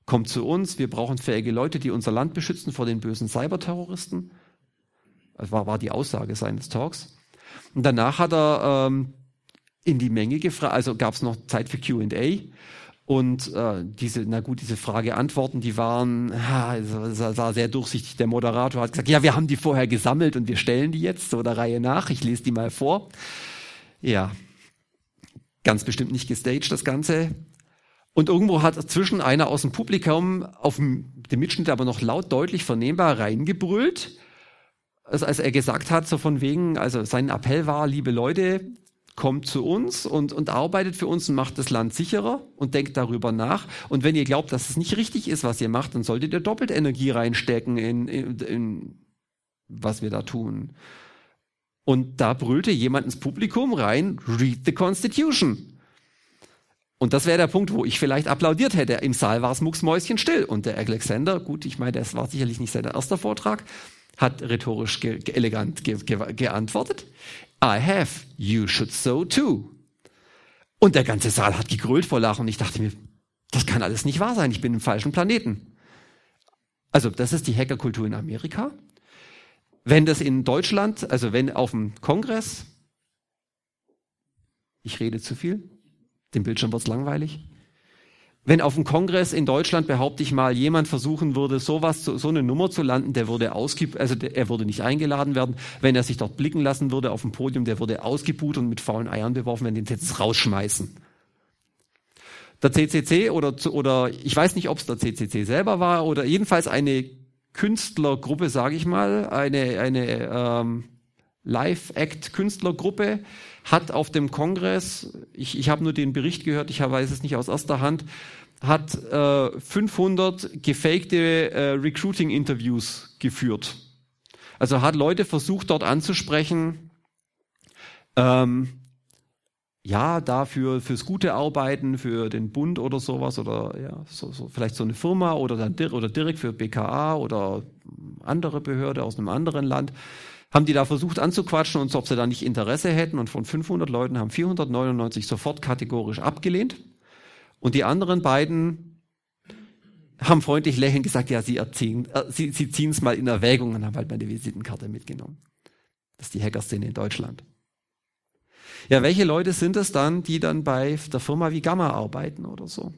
Kommt zu uns, wir brauchen fähige Leute, die unser Land beschützen vor den bösen Cyberterroristen. Das war, war die Aussage seines Talks. Und danach hat er ähm, in die Menge gefragt, also gab es noch Zeit für Q&A und äh, diese, na gut, diese Frage-Antworten, die waren, ja, sah sehr durchsichtig. Der Moderator hat gesagt, ja, wir haben die vorher gesammelt und wir stellen die jetzt so der Reihe nach. Ich lese die mal vor. Ja, ganz bestimmt nicht gestaged, das Ganze. Und irgendwo hat zwischen einer aus dem Publikum auf dem, dem Mitschnitt aber noch laut deutlich vernehmbar reingebrüllt. Also als er gesagt hat, so von wegen, also sein Appell war, liebe Leute, kommt zu uns und, und arbeitet für uns und macht das Land sicherer und denkt darüber nach. Und wenn ihr glaubt, dass es nicht richtig ist, was ihr macht, dann solltet ihr doppelt Energie reinstecken in, in, in was wir da tun. Und da brüllte jemand ins Publikum rein, read the Constitution. Und das wäre der Punkt, wo ich vielleicht applaudiert hätte. Im Saal war es mucksmäuschenstill. Und der Alexander, gut, ich meine, das war sicherlich nicht sein erster Vortrag, hat rhetorisch ge elegant ge ge geantwortet. I have, you should so too. Und der ganze Saal hat gegrölt vor Lachen und ich dachte mir, das kann alles nicht wahr sein, ich bin im falschen Planeten. Also das ist die Hackerkultur in Amerika. Wenn das in Deutschland, also wenn auf dem Kongress, ich rede zu viel, dem Bildschirm wird's langweilig, wenn auf dem Kongress in Deutschland, behaupte ich mal, jemand versuchen würde, sowas, so, eine Nummer zu landen, der würde ausge, also er würde nicht eingeladen werden. Wenn er sich dort blicken lassen würde auf dem Podium, der würde ausgebuht und mit faulen Eiern beworfen werden, den es rausschmeißen. der CCC oder, oder ich weiß nicht, ob es der CCC selber war oder jedenfalls eine Künstlergruppe, sage ich mal, eine, eine ähm, Live-Act-Künstlergruppe hat auf dem Kongress, ich, ich habe nur den Bericht gehört, ich weiß es nicht aus erster Hand, hat äh, 500 gefakte äh, Recruiting-Interviews geführt. Also hat Leute versucht, dort anzusprechen, ähm, ja, dafür fürs gute Arbeiten, für den Bund oder sowas oder ja, so, so, vielleicht so eine Firma oder dann oder direkt für BKA oder andere Behörde aus einem anderen Land, haben die da versucht anzuquatschen und ob sie da nicht Interesse hätten und von 500 Leuten haben 499 sofort kategorisch abgelehnt und die anderen beiden haben freundlich lächelnd gesagt, ja, sie, erziehen, äh, sie, sie ziehen es mal in Erwägung und haben halt meine Visitenkarte mitgenommen. Das ist die Hackerszene in Deutschland. Ja, welche Leute sind es dann, die dann bei der Firma wie Gamma arbeiten oder so?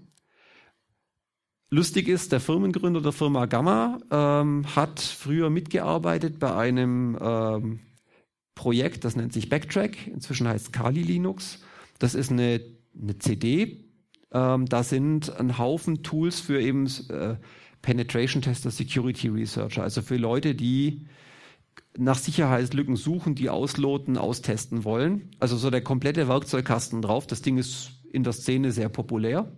Lustig ist, der Firmengründer der Firma Gamma ähm, hat früher mitgearbeitet bei einem ähm, Projekt, das nennt sich Backtrack, inzwischen heißt Kali Linux. Das ist eine, eine CD, ähm, da sind ein Haufen Tools für eben äh, Penetration Tester, Security Researcher, also für Leute, die nach Sicherheitslücken suchen, die ausloten, austesten wollen. Also so der komplette Werkzeugkasten drauf. Das Ding ist in der Szene sehr populär.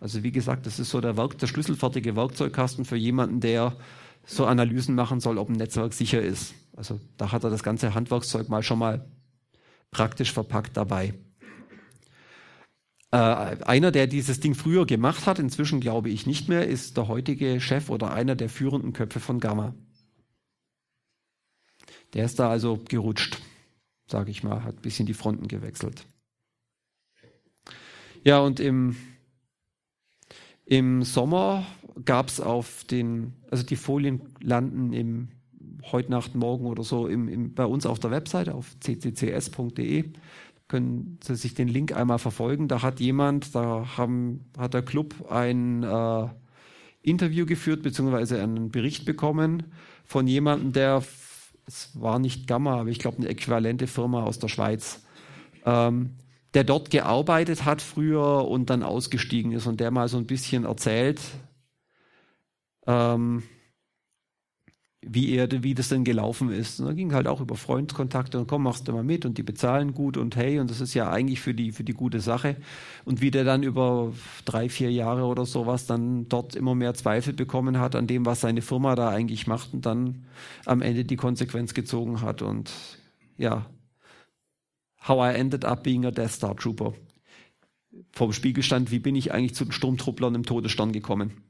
Also wie gesagt, das ist so der, Werk, der schlüsselfertige Werkzeugkasten für jemanden, der so Analysen machen soll, ob ein Netzwerk sicher ist. Also da hat er das ganze Handwerkszeug mal schon mal praktisch verpackt dabei. Äh, einer, der dieses Ding früher gemacht hat, inzwischen glaube ich nicht mehr, ist der heutige Chef oder einer der führenden Köpfe von Gamma. Der ist da also gerutscht, sage ich mal, hat ein bisschen die Fronten gewechselt. Ja, und im, im Sommer gab es auf den, also die Folien landen im heute Nacht, morgen oder so im, im, bei uns auf der Webseite auf cccs.de. Können Sie sich den Link einmal verfolgen. Da hat jemand, da haben, hat der Club ein äh, Interview geführt, beziehungsweise einen Bericht bekommen von jemandem, der es war nicht Gamma, aber ich glaube eine äquivalente Firma aus der Schweiz, ähm, der dort gearbeitet hat früher und dann ausgestiegen ist und der mal so ein bisschen erzählt, ähm, wie er, wie das denn gelaufen ist. Und da ging halt auch über Freundkontakte und komm, machst du mal mit und die bezahlen gut und hey, und das ist ja eigentlich für die, für die gute Sache. Und wie der dann über drei, vier Jahre oder sowas dann dort immer mehr Zweifel bekommen hat an dem, was seine Firma da eigentlich macht und dann am Ende die Konsequenz gezogen hat und ja, how I ended up being a Death Star Trooper. Vom Spiegel stand, wie bin ich eigentlich zu den Sturmtrupplern im Todesstern gekommen?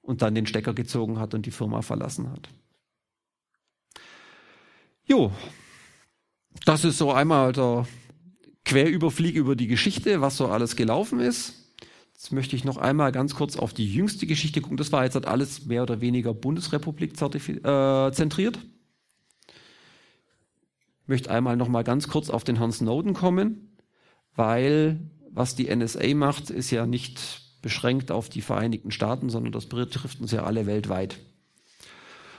Und dann den Stecker gezogen hat und die Firma verlassen hat. Jo, das ist so einmal der Querüberflieg über die Geschichte, was so alles gelaufen ist. Jetzt möchte ich noch einmal ganz kurz auf die jüngste Geschichte gucken. Das war jetzt halt alles mehr oder weniger Bundesrepublik äh, zentriert. Ich möchte einmal noch mal ganz kurz auf den Herrn Snowden kommen, weil was die NSA macht, ist ja nicht beschränkt auf die Vereinigten Staaten, sondern das betrifft uns ja alle weltweit.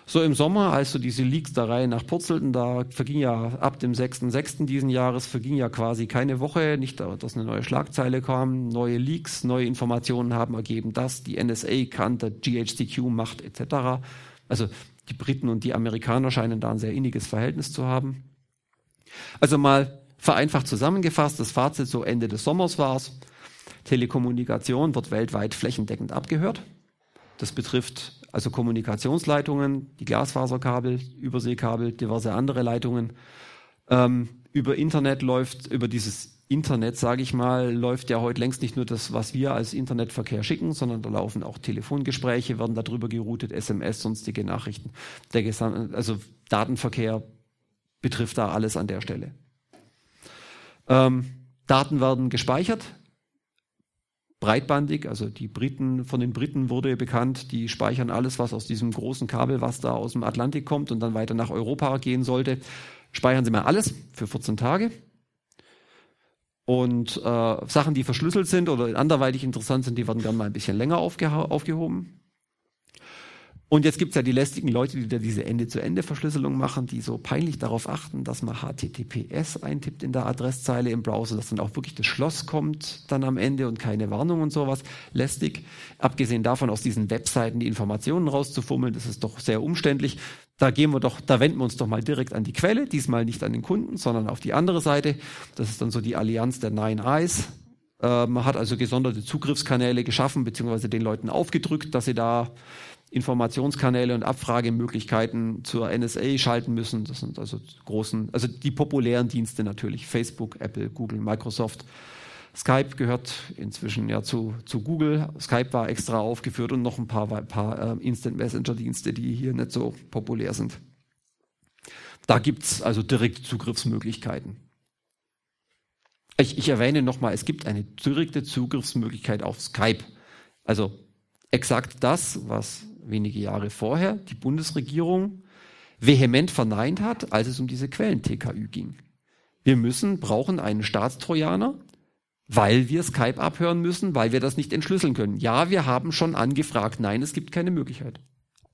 So im Sommer, als so diese Leaks der Reihe nach purzelten, da verging ja ab dem 6.6. diesen Jahres, verging ja quasi keine Woche, nicht, dass eine neue Schlagzeile kam, neue Leaks, neue Informationen haben ergeben, dass die NSA kann, der GHCQ macht etc. Also die Briten und die Amerikaner scheinen da ein sehr inniges Verhältnis zu haben. Also mal vereinfacht zusammengefasst, das Fazit so Ende des Sommers war es, Telekommunikation wird weltweit flächendeckend abgehört. Das betrifft also Kommunikationsleitungen, die Glasfaserkabel, Überseekabel, diverse andere Leitungen. Ähm, über Internet läuft, über dieses Internet, sage ich mal, läuft ja heute längst nicht nur das, was wir als Internetverkehr schicken, sondern da laufen auch Telefongespräche, werden darüber geroutet, SMS, sonstige Nachrichten. Der Gesam also Datenverkehr betrifft da alles an der Stelle. Ähm, Daten werden gespeichert, breitbandig. Also die Briten, von den Briten wurde bekannt, die speichern alles, was aus diesem großen Kabel, was da aus dem Atlantik kommt und dann weiter nach Europa gehen sollte, speichern sie mal alles für 14 Tage. Und äh, Sachen, die verschlüsselt sind oder anderweitig interessant sind, die werden gerne mal ein bisschen länger aufgeho aufgehoben. Und jetzt gibt's ja die lästigen Leute, die da diese Ende-zu-Ende-Verschlüsselung machen, die so peinlich darauf achten, dass man HTTPS eintippt in der Adresszeile im Browser, dass dann auch wirklich das Schloss kommt dann am Ende und keine Warnung und sowas. Lästig. Abgesehen davon, aus diesen Webseiten die Informationen rauszufummeln, das ist doch sehr umständlich. Da gehen wir doch, da wenden wir uns doch mal direkt an die Quelle, diesmal nicht an den Kunden, sondern auf die andere Seite. Das ist dann so die Allianz der Nine Eyes. Man hat also gesonderte Zugriffskanäle geschaffen, beziehungsweise den Leuten aufgedrückt, dass sie da Informationskanäle und Abfragemöglichkeiten zur NSA schalten müssen. Das sind also großen, also die populären Dienste natürlich. Facebook, Apple, Google, Microsoft. Skype gehört inzwischen ja zu, zu Google. Skype war extra aufgeführt und noch ein paar, paar äh, Instant Messenger Dienste, die hier nicht so populär sind. Da gibt's also direkte Zugriffsmöglichkeiten. Ich, ich erwähne nochmal, es gibt eine direkte Zugriffsmöglichkeit auf Skype. Also exakt das, was wenige Jahre vorher die Bundesregierung vehement verneint hat, als es um diese Quellen-TKÜ ging. Wir müssen, brauchen einen Staatstrojaner, weil wir Skype abhören müssen, weil wir das nicht entschlüsseln können. Ja, wir haben schon angefragt. Nein, es gibt keine Möglichkeit.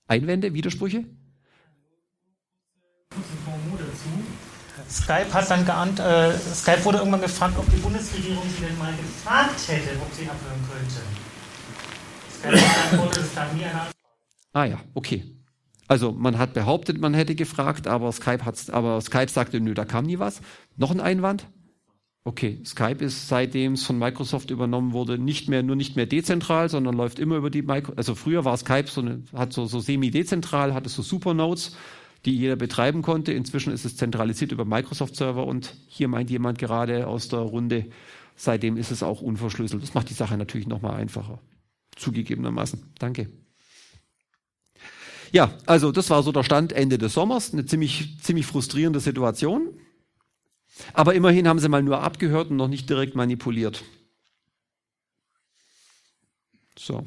Einwände, Widersprüche? Skype hat dann geahnt, äh, Skype wurde irgendwann gefragt, ob die Bundesregierung sie denn mal gefragt hätte, ob sie abhören könnte. Skype wurde, es gab nie eine Ah ja, okay. Also man hat behauptet, man hätte gefragt, aber Skype, hat's, aber Skype sagte, nö, da kam nie was. Noch ein Einwand? Okay, Skype ist seitdem es von Microsoft übernommen wurde, nicht mehr, nur nicht mehr dezentral, sondern läuft immer über die Microsoft. Also früher war Skype so eine, hat so, so semi-dezentral, hatte so Supernodes, die jeder betreiben konnte. Inzwischen ist es zentralisiert über Microsoft-Server und hier meint jemand gerade aus der Runde, seitdem ist es auch unverschlüsselt. Das macht die Sache natürlich nochmal einfacher. Zugegebenermaßen. Danke. Ja, also das war so der Stand Ende des Sommers, eine ziemlich, ziemlich frustrierende Situation. Aber immerhin haben sie mal nur abgehört und noch nicht direkt manipuliert. So.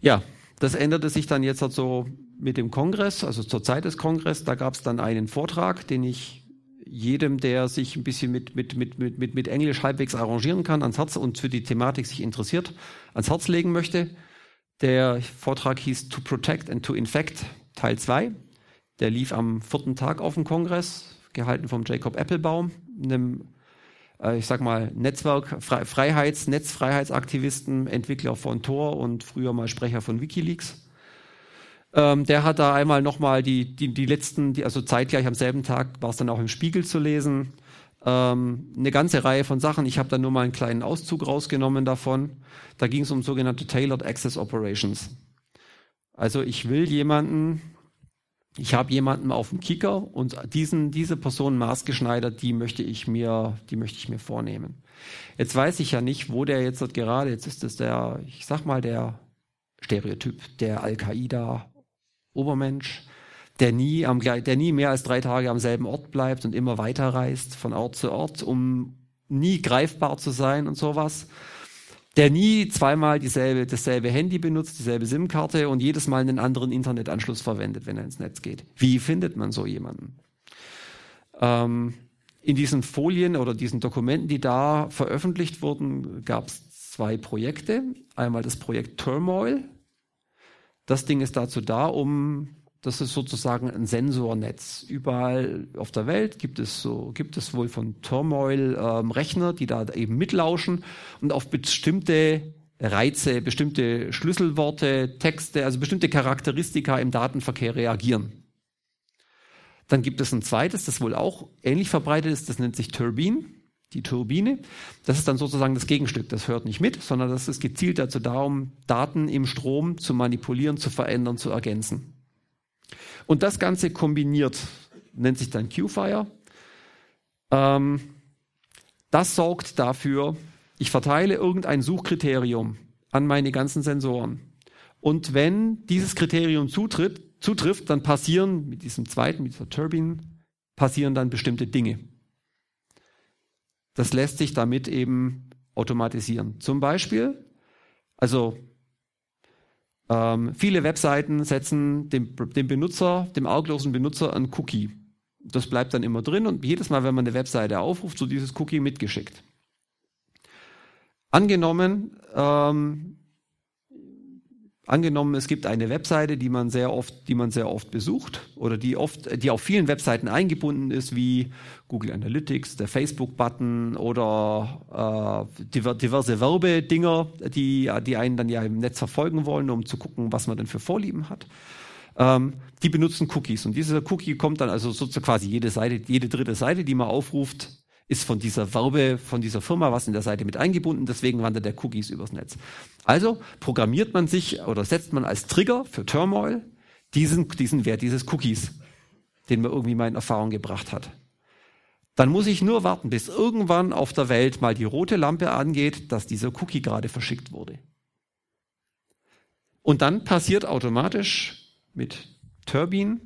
Ja, das änderte sich dann jetzt halt so mit dem Kongress, also zur Zeit des Kongresses. Da gab es dann einen Vortrag, den ich jedem, der sich ein bisschen mit, mit, mit, mit, mit Englisch halbwegs arrangieren kann, ans Herz und für die Thematik sich interessiert, ans Herz legen möchte. Der Vortrag hieß To Protect and to Infect, Teil 2. Der lief am vierten Tag auf dem Kongress, gehalten vom Jacob Applebaum, einem, äh, ich sag mal, Netzwerk, Freiheits-, Netzfreiheitsaktivisten, Entwickler von Tor und früher mal Sprecher von Wikileaks. Ähm, der hat da einmal nochmal die, die, die letzten, die, also zeitgleich am selben Tag war es dann auch im Spiegel zu lesen, ähm, eine ganze Reihe von Sachen. Ich habe da nur mal einen kleinen Auszug rausgenommen davon. Da ging es um sogenannte Tailored Access Operations. Also ich will jemanden, ich habe jemanden auf dem Kicker und diesen, diese Person maßgeschneidert, die möchte ich mir, die möchte ich mir vornehmen. Jetzt weiß ich ja nicht, wo der jetzt gerade, jetzt ist es der, ich sag mal, der Stereotyp, der Al-Qaida Obermensch, der nie, am, der nie mehr als drei Tage am selben Ort bleibt und immer weiterreist von Ort zu Ort, um nie greifbar zu sein und sowas. Der nie zweimal dieselbe, dasselbe Handy benutzt, dieselbe SIM-Karte und jedes Mal einen anderen Internetanschluss verwendet, wenn er ins Netz geht. Wie findet man so jemanden? Ähm, in diesen Folien oder diesen Dokumenten, die da veröffentlicht wurden, gab es zwei Projekte. Einmal das Projekt Turmoil. Das Ding ist dazu da, um das ist sozusagen ein Sensornetz. Überall auf der Welt gibt es so, gibt es wohl von Turmoil ähm, Rechner, die da eben mitlauschen und auf bestimmte Reize, bestimmte Schlüsselworte, Texte, also bestimmte Charakteristika im Datenverkehr reagieren. Dann gibt es ein zweites, das wohl auch ähnlich verbreitet ist, das nennt sich Turbine, die Turbine. Das ist dann sozusagen das Gegenstück, das hört nicht mit, sondern das ist gezielt dazu da, um Daten im Strom zu manipulieren, zu verändern, zu ergänzen. Und das Ganze kombiniert, nennt sich dann Q-Fire. Ähm, das sorgt dafür, ich verteile irgendein Suchkriterium an meine ganzen Sensoren. Und wenn dieses Kriterium zutritt, zutrifft, dann passieren mit diesem zweiten, mit dieser Turbine, passieren dann bestimmte Dinge. Das lässt sich damit eben automatisieren. Zum Beispiel, also ähm, viele Webseiten setzen dem, dem Benutzer, dem arglosen Benutzer ein Cookie. Das bleibt dann immer drin und jedes Mal, wenn man eine Webseite aufruft, so dieses Cookie mitgeschickt. Angenommen, ähm, Angenommen, es gibt eine Webseite, die man sehr oft, die man sehr oft besucht oder die oft, die auf vielen Webseiten eingebunden ist, wie Google Analytics, der Facebook-Button oder äh, diverse Werbedinger, die, die einen dann ja im Netz verfolgen wollen, um zu gucken, was man denn für Vorlieben hat. Ähm, die benutzen Cookies und dieser Cookie kommt dann also sozusagen quasi jede Seite, jede dritte Seite, die man aufruft, ist von dieser Werbe, von dieser Firma was in der Seite mit eingebunden, deswegen wandert der Cookies übers Netz. Also programmiert man sich oder setzt man als Trigger für Turmoil diesen, diesen Wert dieses Cookies, den man irgendwie mal in Erfahrung gebracht hat. Dann muss ich nur warten, bis irgendwann auf der Welt mal die rote Lampe angeht, dass dieser Cookie gerade verschickt wurde. Und dann passiert automatisch mit Turbine,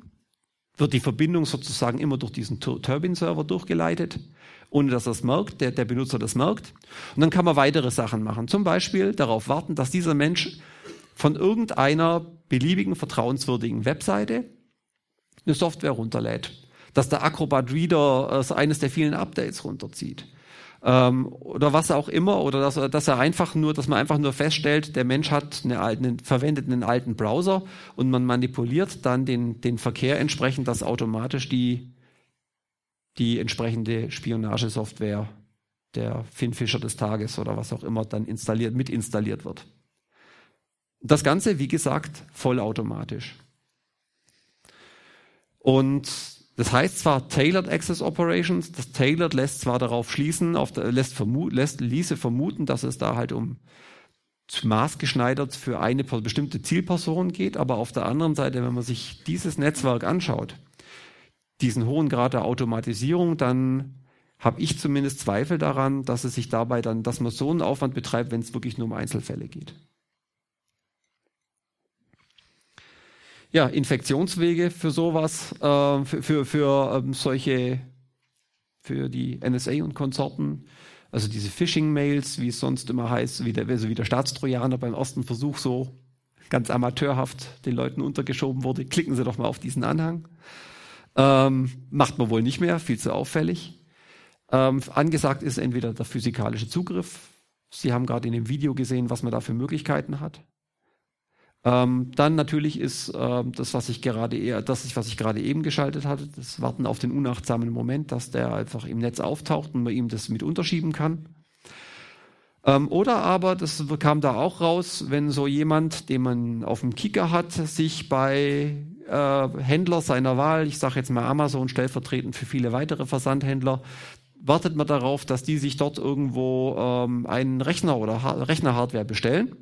wird die Verbindung sozusagen immer durch diesen Turbine-Server durchgeleitet ohne dass es merkt, der, der Benutzer das merkt. Und dann kann man weitere Sachen machen. Zum Beispiel darauf warten, dass dieser Mensch von irgendeiner beliebigen, vertrauenswürdigen Webseite eine Software runterlädt. Dass der Acrobat Reader äh, eines der vielen Updates runterzieht. Ähm, oder was auch immer. Oder dass, dass er einfach nur, dass man einfach nur feststellt, der Mensch hat eine, eine, verwendet einen alten Browser und man manipuliert dann den, den Verkehr entsprechend, dass automatisch die die entsprechende Spionagesoftware der Finfischer des Tages oder was auch immer dann installiert, mit installiert wird. Das Ganze, wie gesagt, vollautomatisch. Und das heißt zwar Tailored Access Operations, das Tailored lässt zwar darauf schließen, auf lässt, vermu lässt ließe vermuten, dass es da halt um maßgeschneidert für eine bestimmte Zielperson geht, aber auf der anderen Seite, wenn man sich dieses Netzwerk anschaut, diesen hohen Grad der Automatisierung, dann habe ich zumindest Zweifel daran, dass es sich dabei dann, dass man so einen Aufwand betreibt, wenn es wirklich nur um Einzelfälle geht. Ja, Infektionswege für sowas, äh, für, für, für ähm, solche, für die NSA und Konsorten, also diese Phishing-Mails, wie es sonst immer heißt, wie der, also wie der Staatstrojaner beim ersten Versuch so ganz amateurhaft den Leuten untergeschoben wurde. Klicken Sie doch mal auf diesen Anhang. Ähm, macht man wohl nicht mehr, viel zu auffällig. Ähm, angesagt ist entweder der physikalische Zugriff. Sie haben gerade in dem Video gesehen, was man da für Möglichkeiten hat. Ähm, dann natürlich ist ähm, das, was ich gerade eher, das, was ich gerade eben geschaltet hatte, das Warten auf den unachtsamen Moment, dass der einfach im Netz auftaucht und man ihm das mit unterschieben kann. Ähm, oder aber, das kam da auch raus, wenn so jemand, den man auf dem Kicker hat, sich bei äh, Händler seiner Wahl, ich sage jetzt mal Amazon stellvertretend für viele weitere Versandhändler, wartet man darauf, dass die sich dort irgendwo ähm, einen Rechner oder ha Rechnerhardware bestellen.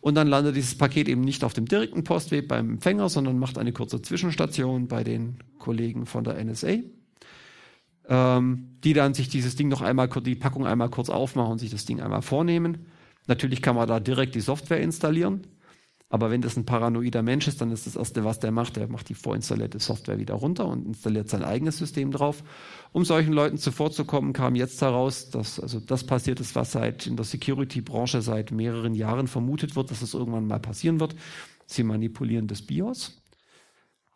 Und dann landet dieses Paket eben nicht auf dem direkten Postweg beim Empfänger, sondern macht eine kurze Zwischenstation bei den Kollegen von der NSA ähm, die dann sich dieses Ding noch einmal, die Packung einmal kurz aufmachen und sich das Ding einmal vornehmen. Natürlich kann man da direkt die Software installieren. Aber wenn das ein paranoider Mensch ist, dann ist das Erste, was der macht, der macht die vorinstallierte Software wieder runter und installiert sein eigenes System drauf. Um solchen Leuten zuvorzukommen, kam jetzt heraus, dass also das passiert ist, was seit in der Security-Branche seit mehreren Jahren vermutet wird, dass es irgendwann mal passieren wird. Sie manipulieren das BIOS.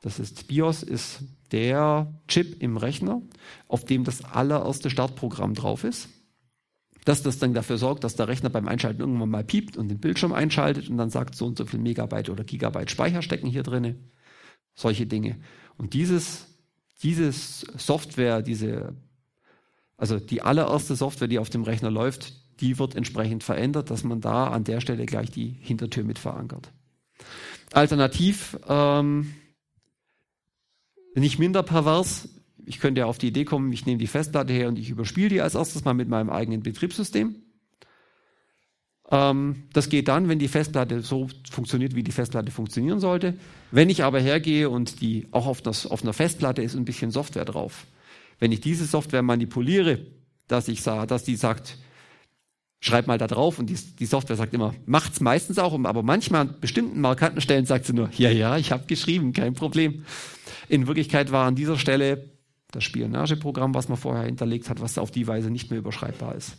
Das ist BIOS ist der Chip im Rechner, auf dem das allererste Startprogramm drauf ist. Dass das dann dafür sorgt, dass der Rechner beim Einschalten irgendwann mal piept und den Bildschirm einschaltet und dann sagt, so und so viel Megabyte oder Gigabyte Speicher stecken hier drinne. Solche Dinge. Und dieses, dieses Software, diese, also die allererste Software, die auf dem Rechner läuft, die wird entsprechend verändert, dass man da an der Stelle gleich die Hintertür mit verankert. Alternativ ähm, nicht minder pervers. Ich könnte ja auf die Idee kommen, ich nehme die Festplatte her und ich überspiele die als erstes mal mit meinem eigenen Betriebssystem. Ähm, das geht dann, wenn die Festplatte so funktioniert, wie die Festplatte funktionieren sollte. Wenn ich aber hergehe und die auch auf, das, auf einer Festplatte ist ein bisschen Software drauf. Wenn ich diese Software manipuliere, dass ich sah, dass die sagt, schreib mal da drauf und die, die Software sagt immer, macht's meistens auch, aber manchmal an bestimmten markanten Stellen sagt sie nur, ja, ja, ich habe geschrieben, kein Problem. In Wirklichkeit war an dieser Stelle das Spionageprogramm, was man vorher hinterlegt hat, was auf die Weise nicht mehr überschreibbar ist.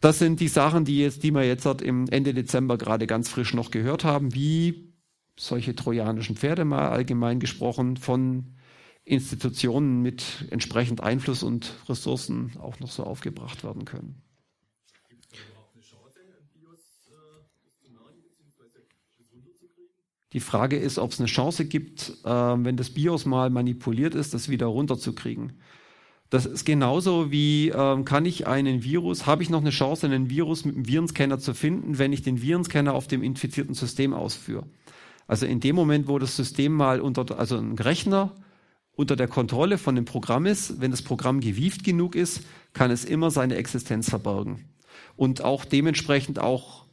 Das sind die Sachen, die jetzt, die wir jetzt im Ende Dezember gerade ganz frisch noch gehört haben, wie solche trojanischen Pferde mal allgemein gesprochen von Institutionen mit entsprechend Einfluss und Ressourcen auch noch so aufgebracht werden können. Die Frage ist, ob es eine Chance gibt, äh, wenn das BIOS mal manipuliert ist, das wieder runterzukriegen. Das ist genauso wie, ähm, kann ich einen Virus, habe ich noch eine Chance, einen Virus mit einem Virenscanner zu finden, wenn ich den Virenscanner auf dem infizierten System ausführe. Also in dem Moment, wo das System mal unter, also ein Rechner unter der Kontrolle von dem Programm ist, wenn das Programm gewieft genug ist, kann es immer seine Existenz verbergen. Und auch dementsprechend auch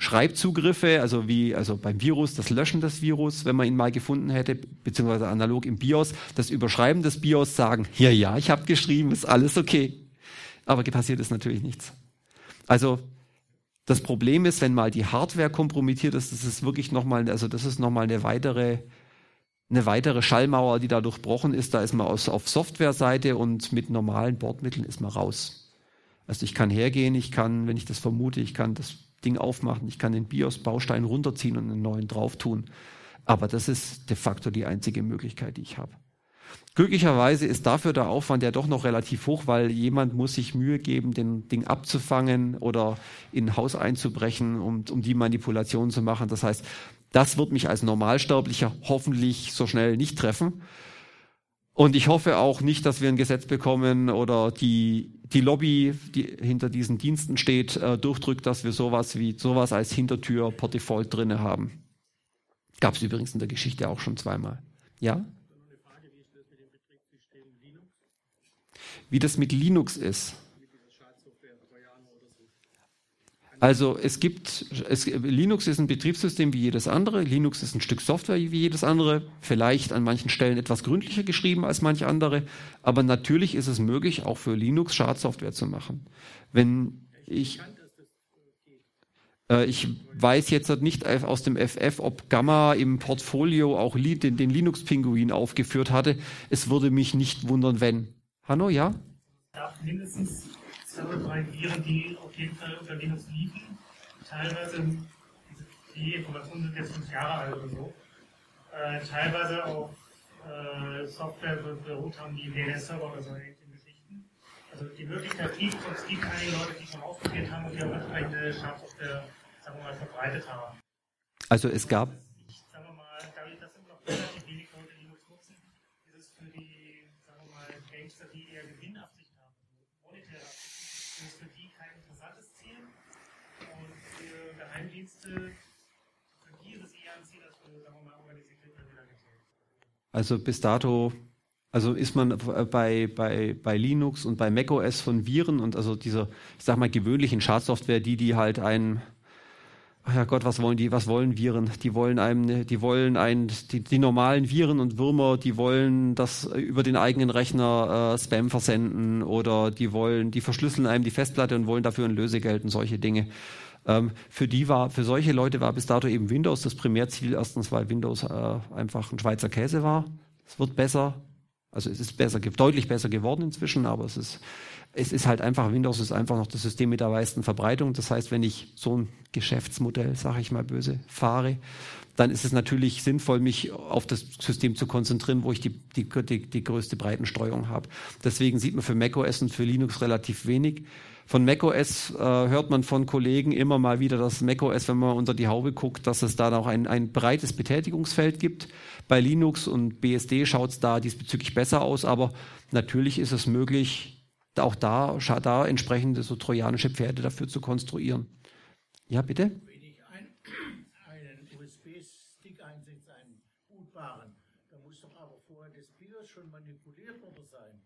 Schreibzugriffe, also wie also beim Virus das Löschen des Virus, wenn man ihn mal gefunden hätte, beziehungsweise analog im BIOS, das Überschreiben des BIOS sagen, ja, ja, ich habe geschrieben, ist alles okay. Aber passiert ist natürlich nichts. Also das Problem ist, wenn mal die Hardware kompromittiert ist, das ist wirklich nochmal, also das ist nochmal eine weitere, eine weitere Schallmauer, die da durchbrochen ist. Da ist man aus, auf Softwareseite und mit normalen Bordmitteln ist man raus. Also ich kann hergehen, ich kann, wenn ich das vermute, ich kann das Ding aufmachen. Ich kann den BIOS-Baustein runterziehen und einen neuen drauf tun. Aber das ist de facto die einzige Möglichkeit, die ich habe. Glücklicherweise ist dafür der Aufwand ja doch noch relativ hoch, weil jemand muss sich Mühe geben, den Ding abzufangen oder in ein Haus einzubrechen, um, um die Manipulation zu machen. Das heißt, das wird mich als Normalsterblicher hoffentlich so schnell nicht treffen. Und ich hoffe auch nicht, dass wir ein Gesetz bekommen oder die, die Lobby, die hinter diesen Diensten steht, äh, durchdrückt, dass wir sowas wie sowas als Hintertür per Default drinne haben. Gab es übrigens in der Geschichte auch schon zweimal. Ja? Wie das mit Linux ist. Also es gibt, es, Linux ist ein Betriebssystem wie jedes andere. Linux ist ein Stück Software wie jedes andere. Vielleicht an manchen Stellen etwas gründlicher geschrieben als manche andere. Aber natürlich ist es möglich, auch für Linux Schadsoftware zu machen. Wenn ich, äh, ich weiß jetzt nicht aus dem FF, ob Gamma im Portfolio auch den, den Linux-Pinguin aufgeführt hatte. Es würde mich nicht wundern, wenn. Hanno, ja? Ja, mindestens oder drei Viren, die auf jeden Fall unter Linux liefen. Teilweise, die Informationen sind jetzt fünf Jahre alt oder so, äh, teilweise auf äh, Software beruht haben, die DNS-Server oder so ähnlichen Geschichten. Also die Möglichkeit gibt, und es gibt einige Leute, die schon ausprobiert haben und die auch entsprechende Schadsoftware, sagen wir mal, verbreitet haben. Also es gab. sagen wir mal, dadurch, dass immer noch relativ wenig Leute Linux nutzen, ist es für die, sagen wir mal, Gangster, die eher Gewinnabsicht haben, monetäre Absicht, ist für die kein interessantes Ziel. Und für Geheimdienste, für die ist es eher ein Ziel, als für, sagen wir mal, organisierte Kriminalität. Also bis dato, also ist man bei, bei, bei Linux und bei macOS von Viren und also dieser, ich sag mal, gewöhnlichen Schadsoftware, die, die halt ein, ach ja Gott, was wollen die, was wollen Viren? Die wollen einem, die wollen ein, die, die normalen Viren und Würmer, die wollen das über den eigenen Rechner äh, Spam versenden oder die wollen, die verschlüsseln einem die Festplatte und wollen dafür ein Lösegeld und solche Dinge. Ähm, für die war, für solche Leute war bis dato eben Windows das Primärziel. Erstens, weil Windows äh, einfach ein Schweizer Käse war. Es wird besser. Also es ist besser, deutlich besser geworden inzwischen, aber es ist, es ist halt einfach, Windows ist einfach noch das System mit der meisten Verbreitung. Das heißt, wenn ich so ein Geschäftsmodell, sage ich mal böse, fahre, dann ist es natürlich sinnvoll, mich auf das System zu konzentrieren, wo ich die, die, die, die größte Breitenstreuung habe. Deswegen sieht man für macOS und für Linux relativ wenig. Von macOS äh, hört man von Kollegen immer mal wieder, dass macOS, wenn man unter die Haube guckt, dass es da noch ein, ein breites Betätigungsfeld gibt. Bei Linux und BSD schaut es da diesbezüglich besser aus, aber natürlich ist es möglich, auch da, da entsprechende so trojanische Pferde dafür zu konstruieren. Ja, bitte? Wenn ich ein, einen USB-Stick einsetze, einen bootbaren, dann muss doch aber vorher das BIOS schon manipuliert worden sein.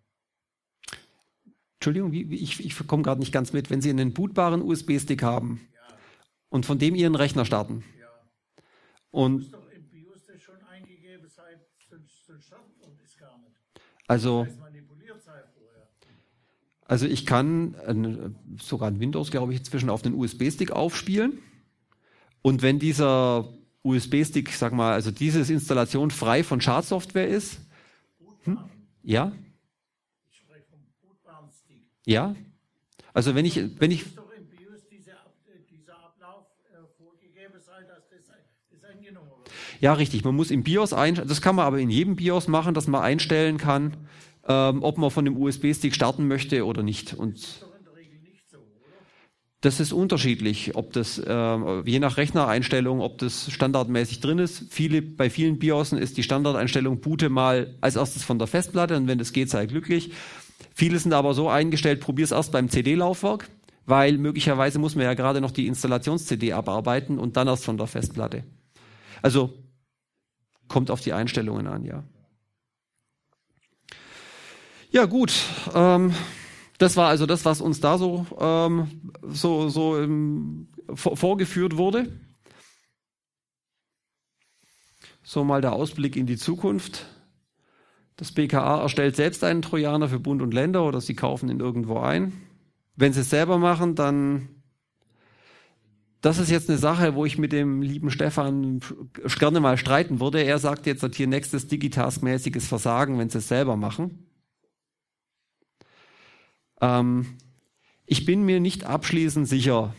Entschuldigung, ich, ich komme gerade nicht ganz mit. Wenn Sie einen bootbaren USB-Stick haben Ja, und von dem Ihren Rechner starten ja. und Muss doch im BIOS das schon eingegeben sein, sonst, sonst startet man das gar nicht. also. Also ich kann äh, sogar in Windows, glaube ich, inzwischen auf den USB-Stick aufspielen. Und wenn dieser USB-Stick, sag mal, also diese Installation frei von Schadsoftware ist, Bootbaren. ja, Ich spreche vom bootbaren Stick. Ja. Also wenn ich, wenn ich, ja richtig, man muss im BIOS ein, das kann man aber in jedem BIOS machen, dass man einstellen kann, ähm, ob man von dem USB-Stick starten möchte oder nicht. Und Ist doch in der Regel nicht so, oder? Das ist unterschiedlich, ob das äh, je nach Rechnereinstellung, ob das standardmäßig drin ist. Viele, bei vielen BIOSen ist die Standardeinstellung boote mal als erstes von der Festplatte und wenn das geht, sei glücklich. Viele sind aber so eingestellt, probier es erst beim CD-Laufwerk, weil möglicherweise muss man ja gerade noch die Installations-CD abarbeiten und dann erst von der Festplatte. Also kommt auf die Einstellungen an, ja. Ja, gut. Ähm, das war also das, was uns da so, ähm, so, so ähm, vorgeführt wurde. So mal der Ausblick in die Zukunft. Das BKA erstellt selbst einen Trojaner für Bund und Länder oder sie kaufen ihn irgendwo ein. Wenn sie es selber machen, dann das ist jetzt eine Sache, wo ich mit dem lieben Stefan gerne mal streiten würde. Er sagt jetzt, hier nächstes Digitask-mäßiges Versagen, wenn sie es selber machen. Ähm, ich bin mir nicht abschließend sicher,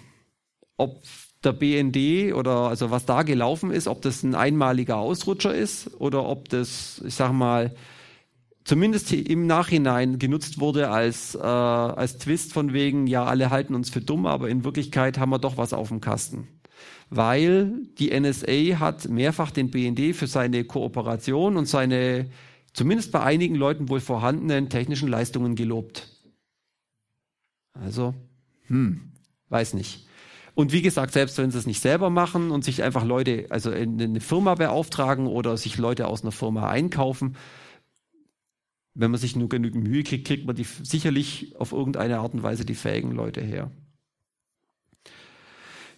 ob der BND oder also was da gelaufen ist, ob das ein einmaliger Ausrutscher ist oder ob das, ich sag mal, zumindest im Nachhinein genutzt wurde als, äh, als Twist von wegen, ja, alle halten uns für dumm, aber in Wirklichkeit haben wir doch was auf dem Kasten. Weil die NSA hat mehrfach den BND für seine Kooperation und seine zumindest bei einigen Leuten wohl vorhandenen technischen Leistungen gelobt. Also, hm, weiß nicht. Und wie gesagt, selbst wenn sie es nicht selber machen und sich einfach Leute, also in eine Firma beauftragen oder sich Leute aus einer Firma einkaufen, wenn man sich nur genügend Mühe kriegt, kriegt man die sicherlich auf irgendeine Art und Weise die fähigen Leute her.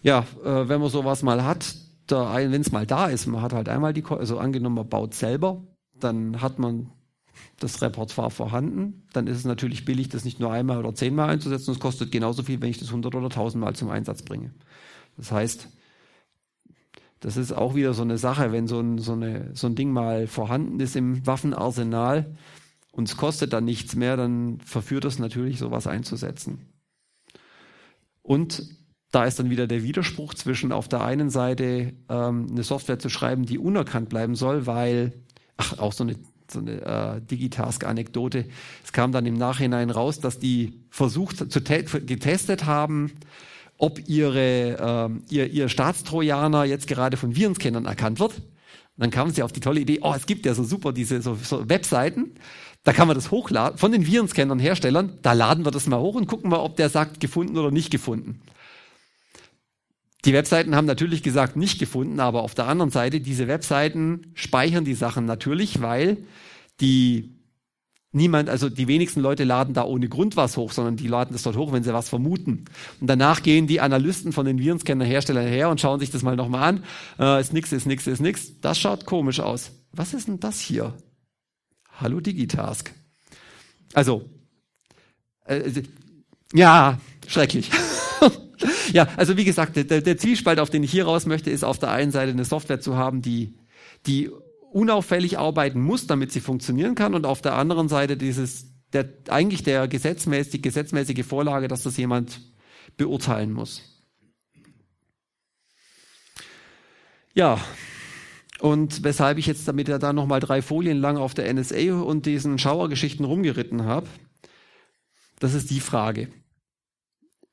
Ja, äh, wenn man sowas mal hat, wenn es mal da ist, man hat halt einmal die, also angenommen, man baut selber, dann hat man das Repertoire vorhanden, dann ist es natürlich billig, das nicht nur einmal oder zehnmal einzusetzen. Es kostet genauso viel, wenn ich das hundert oder tausendmal zum Einsatz bringe. Das heißt, das ist auch wieder so eine Sache, wenn so ein, so, eine, so ein Ding mal vorhanden ist im Waffenarsenal und es kostet dann nichts mehr, dann verführt es natürlich, sowas einzusetzen. Und da ist dann wieder der Widerspruch zwischen auf der einen Seite ähm, eine Software zu schreiben, die unerkannt bleiben soll, weil, ach, auch so eine so eine äh, Digitask-Anekdote. Es kam dann im Nachhinein raus, dass die versucht, zu getestet haben, ob ihre, äh, ihr, ihr Staatstrojaner jetzt gerade von Virenscannern erkannt wird. Und dann kamen sie auf die tolle Idee, oh, es gibt ja so super diese so, so Webseiten, da kann man das hochladen, von den Virenscannern Herstellern, da laden wir das mal hoch und gucken mal, ob der sagt, gefunden oder nicht gefunden. Die Webseiten haben natürlich gesagt, nicht gefunden, aber auf der anderen Seite, diese Webseiten speichern die Sachen natürlich, weil die niemand, also die wenigsten Leute laden da ohne Grund was hoch, sondern die laden das dort hoch, wenn sie was vermuten. Und danach gehen die Analysten von den Virenscanner-Herstellern her und schauen sich das mal nochmal an. Äh, ist nix, ist nix, ist nix. Das schaut komisch aus. Was ist denn das hier? Hallo Digitask. Also, äh, ja, schrecklich. [LAUGHS] ja, also wie gesagt, der, der Zielspalt, auf den ich hier raus möchte, ist auf der einen Seite eine Software zu haben, die, die unauffällig arbeiten muss, damit sie funktionieren kann, und auf der anderen Seite dieses, der, eigentlich der gesetzmäßig, gesetzmäßige Vorlage, dass das jemand beurteilen muss. Ja, und weshalb ich jetzt damit ja da nochmal drei Folien lang auf der NSA und diesen Schauergeschichten rumgeritten habe, das ist die Frage.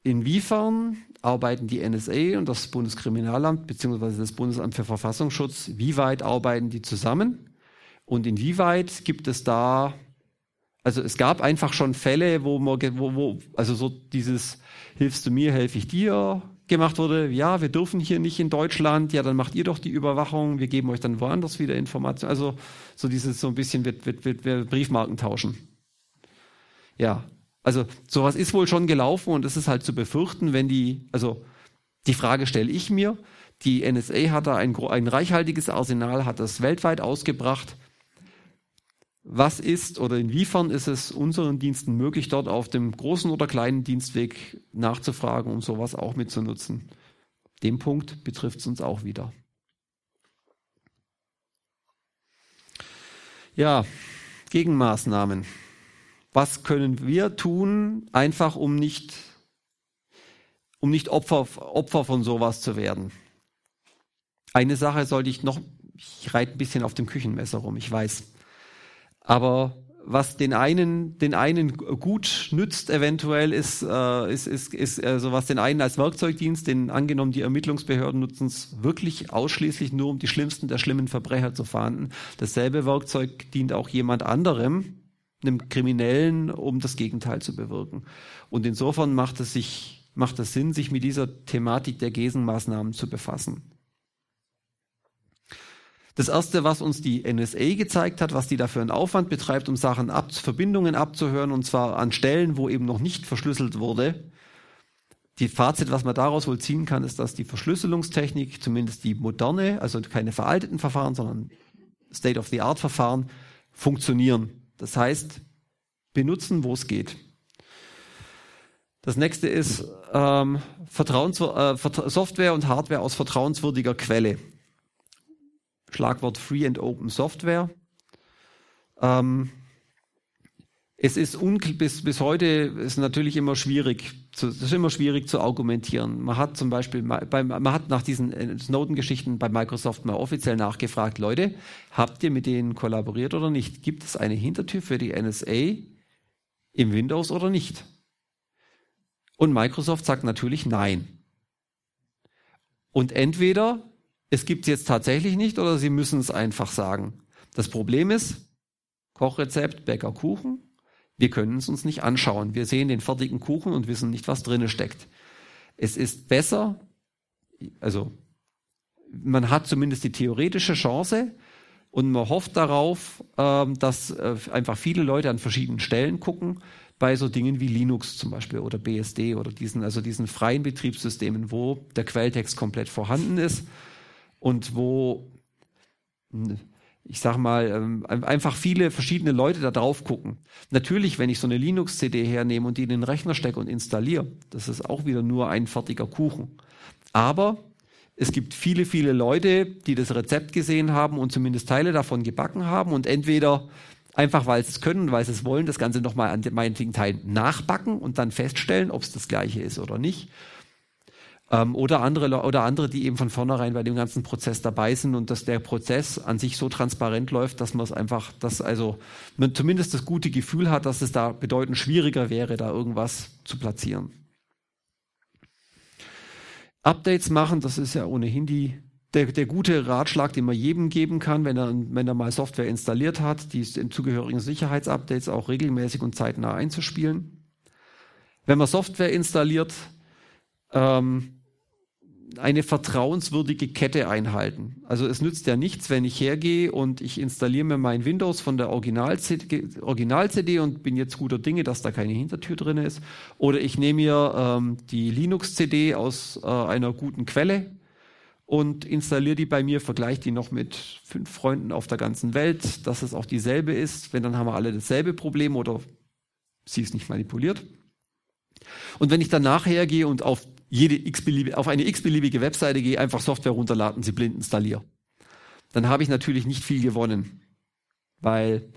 Inwiefern arbeiten die NSA und das Bundeskriminalamt bzw. das Bundesamt für Verfassungsschutz, wie weit arbeiten die zusammen? Und inwieweit gibt es da, also es gab einfach schon Fälle, wo man, wo, wo, also so dieses Hilfst du mir, helfe ich dir gemacht wurde, ja, wir dürfen hier nicht in Deutschland, ja, dann macht ihr doch die Überwachung, wir geben euch dann woanders wieder Informationen. Also so dieses so ein bisschen wird, wird, wird, wird Briefmarken tauschen. Ja, also sowas ist wohl schon gelaufen und es ist halt zu befürchten, wenn die, also die Frage stelle ich mir, die NSA hat da ein, ein reichhaltiges Arsenal, hat das weltweit ausgebracht. Was ist oder inwiefern ist es unseren Diensten möglich, dort auf dem großen oder kleinen Dienstweg nachzufragen, um sowas auch mitzunutzen? Dem Punkt betrifft es uns auch wieder. Ja, Gegenmaßnahmen was können wir tun, einfach um nicht, um nicht Opfer, Opfer von sowas zu werden. Eine Sache sollte ich noch, ich reite ein bisschen auf dem Küchenmesser rum, ich weiß. Aber was den einen, den einen gut nützt, eventuell ist, äh, ist, ist, ist also was den einen als Werkzeugdienst, den angenommen die Ermittlungsbehörden nutzen es wirklich ausschließlich nur, um die schlimmsten der schlimmen Verbrecher zu fahnden. Dasselbe Werkzeug dient auch jemand anderem, einem Kriminellen, um das Gegenteil zu bewirken. Und insofern macht es sich, macht es Sinn, sich mit dieser Thematik der Gesenmaßnahmen zu befassen. Das erste, was uns die NSA gezeigt hat, was die dafür einen Aufwand betreibt, um Sachen ab, Verbindungen abzuhören, und zwar an Stellen, wo eben noch nicht verschlüsselt wurde. Die Fazit, was man daraus wohl ziehen kann, ist, dass die Verschlüsselungstechnik, zumindest die moderne, also keine veralteten Verfahren, sondern State-of-the-Art-Verfahren, funktionieren. Das heißt, benutzen, wo es geht. Das nächste ist ähm, Vertrauens äh, Software und Hardware aus vertrauenswürdiger Quelle. Schlagwort Free and Open Software. Ähm, es ist bis, bis heute ist natürlich immer schwierig, zu, ist immer schwierig zu argumentieren. Man hat zum Beispiel, bei, man hat nach diesen äh, Snowden-Geschichten bei Microsoft mal offiziell nachgefragt, Leute, habt ihr mit denen kollaboriert oder nicht? Gibt es eine Hintertür für die NSA im Windows oder nicht? Und Microsoft sagt natürlich nein. Und entweder es gibt es jetzt tatsächlich nicht oder Sie müssen es einfach sagen. Das Problem ist, Kochrezept, Bäcker Kuchen, wir können es uns nicht anschauen. Wir sehen den fertigen Kuchen und wissen nicht, was drinne steckt. Es ist besser, also man hat zumindest die theoretische Chance und man hofft darauf, ähm, dass äh, einfach viele Leute an verschiedenen Stellen gucken, bei so Dingen wie Linux zum Beispiel oder BSD oder diesen, also diesen freien Betriebssystemen, wo der Quelltext komplett vorhanden ist und wo, ich sag mal, ähm, einfach viele verschiedene Leute da drauf gucken. Natürlich, wenn ich so eine Linux-CD hernehme und die in den Rechner stecke und installiere, das ist auch wieder nur ein fertiger Kuchen. Aber es gibt viele, viele Leute, die das Rezept gesehen haben und zumindest Teile davon gebacken haben und entweder einfach, weil sie es können, weil sie es wollen, das Ganze nochmal an meinetwegen Teilen nachbacken und dann feststellen, ob es das gleiche ist oder nicht. Ähm, oder, andere, oder andere, die eben von vornherein bei dem ganzen Prozess dabei sind und dass der Prozess an sich so transparent läuft, dass man es einfach, dass also man zumindest das gute Gefühl hat, dass es da bedeutend schwieriger wäre, da irgendwas zu platzieren. Updates machen, das ist ja ohnehin die, der, der gute Ratschlag, den man jedem geben kann, wenn er, wenn er mal Software installiert hat, die zugehörigen Sicherheitsupdates auch regelmäßig und zeitnah einzuspielen. Wenn man Software installiert, ähm, eine vertrauenswürdige Kette einhalten. Also es nützt ja nichts, wenn ich hergehe und ich installiere mir mein Windows von der Original-CD Original und bin jetzt guter Dinge, dass da keine Hintertür drin ist. Oder ich nehme mir ähm, die Linux-CD aus äh, einer guten Quelle und installiere die bei mir, vergleiche die noch mit fünf Freunden auf der ganzen Welt, dass es auch dieselbe ist. Wenn dann haben wir alle dasselbe Problem oder sie ist nicht manipuliert. Und wenn ich dann nachher gehe und auf jede x-beliebige, auf eine x-beliebige Webseite gehe, einfach Software runterladen, sie blind installiere. Dann habe ich natürlich nicht viel gewonnen, weil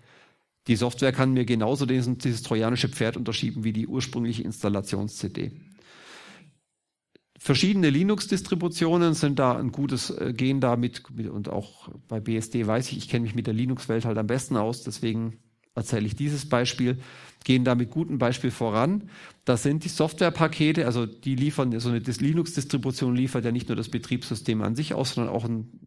die Software kann mir genauso dieses, dieses trojanische Pferd unterschieben wie die ursprüngliche Installations-CD. Verschiedene Linux-Distributionen sind da ein gutes, äh, gehen da und auch bei BSD weiß ich, ich kenne mich mit der Linux-Welt halt am besten aus, deswegen erzähle ich dieses Beispiel gehen da mit gutem Beispiel voran. Das sind die Softwarepakete, also die liefern, so eine Linux-Distribution liefert ja nicht nur das Betriebssystem an sich aus, sondern auch einen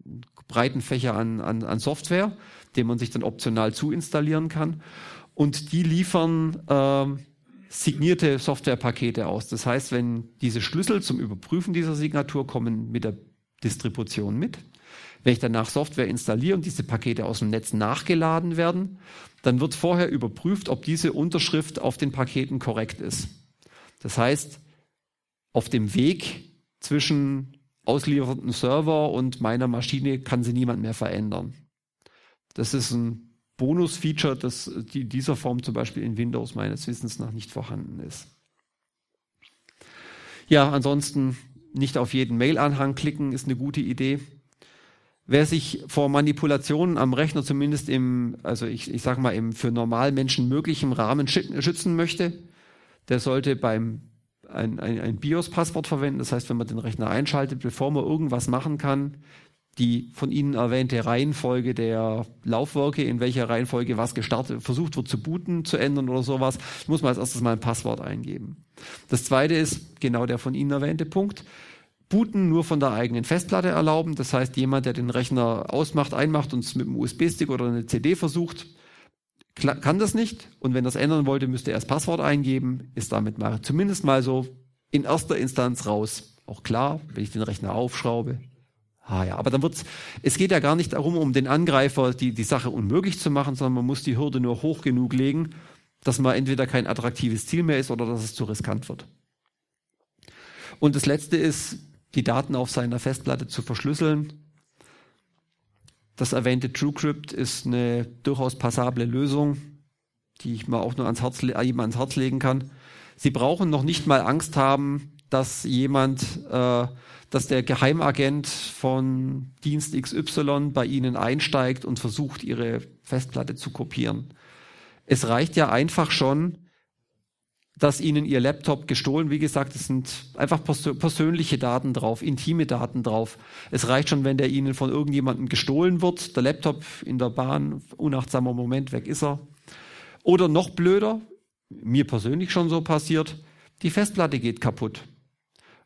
breiten Fächer an, an, an Software, den man sich dann optional zuinstallieren kann. Und die liefern äh, signierte Softwarepakete aus. Das heißt, wenn diese Schlüssel zum Überprüfen dieser Signatur kommen mit der Distribution mit, wenn ich danach Software installiere und diese Pakete aus dem Netz nachgeladen werden, dann wird vorher überprüft, ob diese Unterschrift auf den Paketen korrekt ist. Das heißt, auf dem Weg zwischen ausliefernden Server und meiner Maschine kann sie niemand mehr verändern. Das ist ein Bonus-Feature, das in dieser Form zum Beispiel in Windows meines Wissens nach nicht vorhanden ist. Ja, ansonsten nicht auf jeden Mail-Anhang klicken ist eine gute Idee. Wer sich vor Manipulationen am Rechner zumindest im, also ich, ich sage mal im für Normalmenschen möglichen Rahmen schützen möchte, der sollte beim ein, ein, ein BIOS-Passwort verwenden. Das heißt, wenn man den Rechner einschaltet, bevor man irgendwas machen kann, die von Ihnen erwähnte Reihenfolge der Laufwerke, in welcher Reihenfolge was gestartet, versucht wird zu booten, zu ändern oder sowas, muss man als erstes mal ein Passwort eingeben. Das zweite ist genau der von Ihnen erwähnte Punkt. Booten nur von der eigenen Festplatte erlauben. Das heißt, jemand, der den Rechner ausmacht, einmacht und es mit einem USB-Stick oder einer CD versucht, kann das nicht. Und wenn das ändern wollte, müsste er das Passwort eingeben, ist damit mal zumindest mal so in erster Instanz raus. Auch klar, wenn ich den Rechner aufschraube. Ah ja, aber dann wird's, es geht ja gar nicht darum, um den Angreifer die, die Sache unmöglich zu machen, sondern man muss die Hürde nur hoch genug legen, dass man entweder kein attraktives Ziel mehr ist oder dass es zu riskant wird. Und das letzte ist, die Daten auf seiner Festplatte zu verschlüsseln. Das erwähnte TrueCrypt ist eine durchaus passable Lösung, die ich mal auch nur ans Herz, jedem ans Herz legen kann. Sie brauchen noch nicht mal Angst haben, dass jemand, äh, dass der Geheimagent von Dienst XY bei Ihnen einsteigt und versucht, Ihre Festplatte zu kopieren. Es reicht ja einfach schon, dass ihnen ihr Laptop gestohlen, wie gesagt, es sind einfach persönliche Daten drauf, intime Daten drauf. Es reicht schon, wenn der ihnen von irgendjemandem gestohlen wird, der Laptop in der Bahn, unachtsamer Moment, weg ist er. Oder noch blöder, mir persönlich schon so passiert, die Festplatte geht kaputt.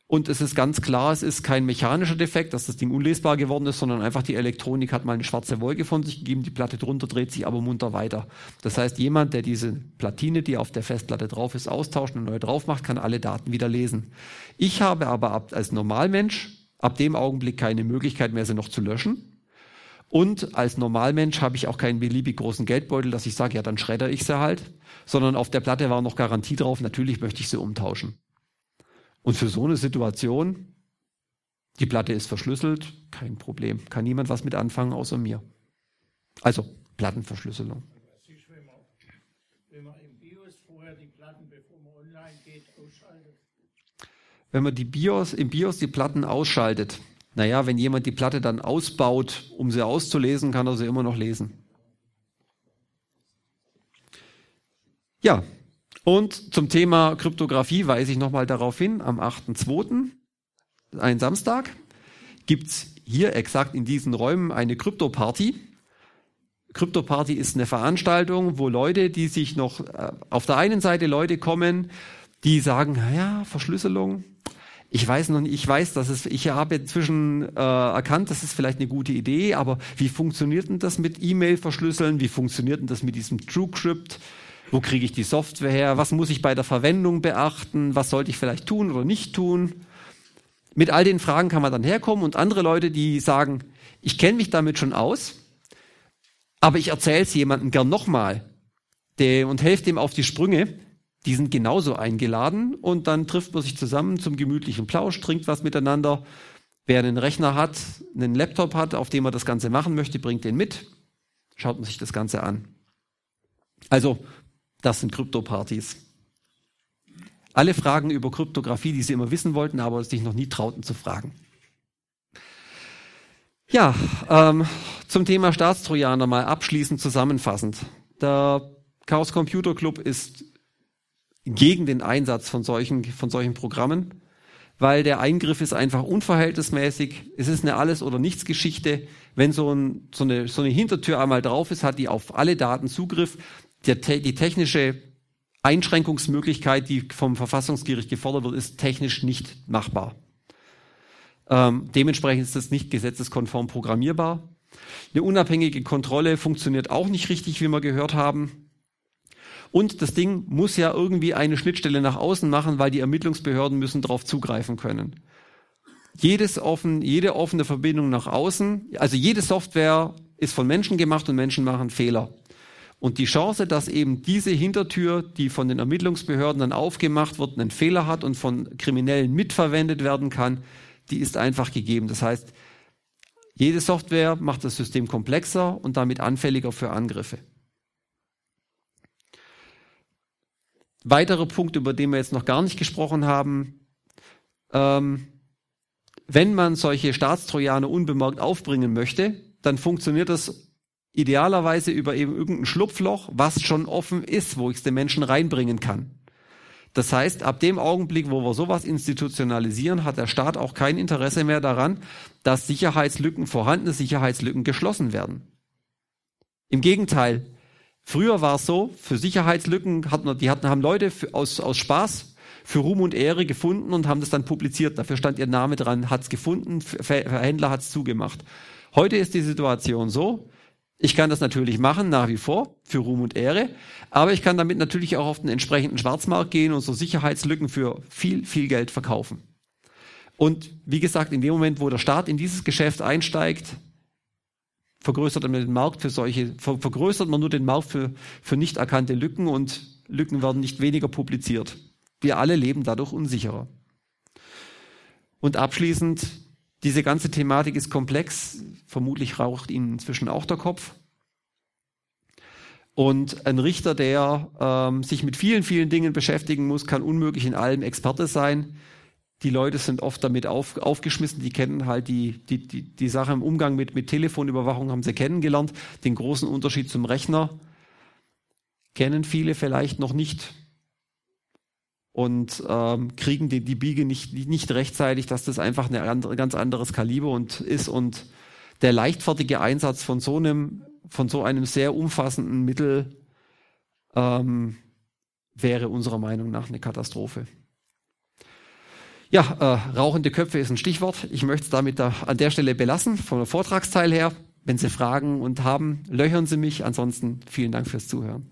Und es ist ganz klar, es ist kein mechanischer Defekt, dass das Ding unlesbar geworden ist, sondern einfach die Elektronik hat mal eine schwarze Wolke von sich gegeben, die Platte drunter dreht sich aber munter weiter. Das heißt, jemand, der diese Platine, die auf der Festplatte drauf ist, austauscht und neu drauf macht, kann alle Daten wieder lesen. Ich habe aber ab, als Normalmensch ab dem Augenblick keine Möglichkeit mehr, sie noch zu löschen. Und als Normalmensch habe ich auch keinen beliebig großen Geldbeutel, dass ich sage, ja, dann schredder ich sie halt, sondern auf der Platte war noch Garantie drauf, natürlich möchte ich sie umtauschen. Und für so eine Situation, die Platte ist verschlüsselt, kein Problem. Kann niemand was mit anfangen außer mir. Also Plattenverschlüsselung. Wenn man im BIOS vorher die Platten, bevor man online geht, ausschaltet? Wenn man die BIOS, im BIOS die Platten ausschaltet, naja, wenn jemand die Platte dann ausbaut, um sie auszulesen, kann er sie immer noch lesen. Ja, und zum Thema Kryptographie weise ich nochmal darauf hin, am 8.2., ein Samstag, gibt's hier exakt in diesen Räumen eine Krypto-Party. Krypto-Party ist eine Veranstaltung, wo Leute, die sich noch, äh, auf der einen Seite Leute kommen, die sagen, naja, Verschlüsselung, ich weiß noch nicht, ich weiß, dass es, ich habe inzwischen äh, erkannt, das ist vielleicht eine gute Idee, aber wie funktioniert denn das mit E-Mail verschlüsseln? Wie funktioniert denn das mit diesem TrueCrypt? Wo kriege ich die Software her? Was muss ich bei der Verwendung beachten? Was sollte ich vielleicht tun oder nicht tun? Mit all den Fragen kann man dann herkommen und andere Leute, die sagen, ich kenne mich damit schon aus, aber ich erzähle es jemandem gern nochmal und helfe dem auf die Sprünge, die sind genauso eingeladen und dann trifft man sich zusammen zum gemütlichen Plausch, trinkt was miteinander. Wer einen Rechner hat, einen Laptop hat, auf dem er das Ganze machen möchte, bringt den mit, schaut man sich das Ganze an. Also das sind Kryptopartys. Alle Fragen über Kryptographie, die Sie immer wissen wollten, aber sich noch nie trauten zu fragen. Ja, ähm, zum Thema Staatstrojaner mal abschließend zusammenfassend. Der Chaos Computer Club ist gegen den Einsatz von solchen, von solchen Programmen, weil der Eingriff ist einfach unverhältnismäßig. Es ist eine Alles- oder Nichts-Geschichte. Wenn so, ein, so, eine, so eine Hintertür einmal drauf ist, hat die auf alle Daten Zugriff der, die technische Einschränkungsmöglichkeit, die vom Verfassungsgericht gefordert wird, ist technisch nicht machbar. Ähm, dementsprechend ist das nicht gesetzeskonform programmierbar. Eine unabhängige Kontrolle funktioniert auch nicht richtig, wie wir gehört haben. Und das Ding muss ja irgendwie eine Schnittstelle nach außen machen, weil die Ermittlungsbehörden müssen darauf zugreifen können. Jedes offen, jede offene Verbindung nach außen, also jede Software ist von Menschen gemacht und Menschen machen Fehler. Und die Chance, dass eben diese Hintertür, die von den Ermittlungsbehörden dann aufgemacht wird, einen Fehler hat und von Kriminellen mitverwendet werden kann, die ist einfach gegeben. Das heißt, jede Software macht das System komplexer und damit anfälliger für Angriffe. Weiterer Punkt, über den wir jetzt noch gar nicht gesprochen haben, ähm, wenn man solche Staatstrojaner unbemerkt aufbringen möchte, dann funktioniert das Idealerweise über eben irgendein Schlupfloch, was schon offen ist, wo ich es den Menschen reinbringen kann. Das heißt, ab dem Augenblick, wo wir sowas institutionalisieren, hat der Staat auch kein Interesse mehr daran, dass Sicherheitslücken, vorhandene Sicherheitslücken geschlossen werden. Im Gegenteil, früher war es so, für Sicherheitslücken hatten, die hatten, haben Leute für, aus, aus Spaß für Ruhm und Ehre gefunden und haben das dann publiziert. Dafür stand ihr Name dran, hat's gefunden, Händler hat's zugemacht. Heute ist die Situation so, ich kann das natürlich machen, nach wie vor, für Ruhm und Ehre, aber ich kann damit natürlich auch auf den entsprechenden Schwarzmarkt gehen und so Sicherheitslücken für viel, viel Geld verkaufen. Und wie gesagt, in dem Moment, wo der Staat in dieses Geschäft einsteigt, vergrößert man den Markt für solche, vergrößert man nur den Markt für, für nicht erkannte Lücken und Lücken werden nicht weniger publiziert. Wir alle leben dadurch unsicherer. Und abschließend diese ganze Thematik ist komplex. Vermutlich raucht Ihnen inzwischen auch der Kopf. Und ein Richter, der ähm, sich mit vielen, vielen Dingen beschäftigen muss, kann unmöglich in allem Experte sein. Die Leute sind oft damit auf, aufgeschmissen, die kennen halt die, die, die, die Sache im Umgang mit, mit Telefonüberwachung, haben sie kennengelernt. Den großen Unterschied zum Rechner kennen viele vielleicht noch nicht und ähm, kriegen die, die Biege nicht, nicht rechtzeitig, dass das einfach ein andere, ganz anderes Kaliber und ist und der leichtfertige Einsatz von so einem, von so einem sehr umfassenden Mittel ähm, wäre unserer Meinung nach eine Katastrophe. Ja, äh, rauchende Köpfe ist ein Stichwort. Ich möchte es damit da an der Stelle belassen, vom Vortragsteil her. Wenn Sie Fragen und haben, löchern Sie mich. Ansonsten vielen Dank fürs Zuhören.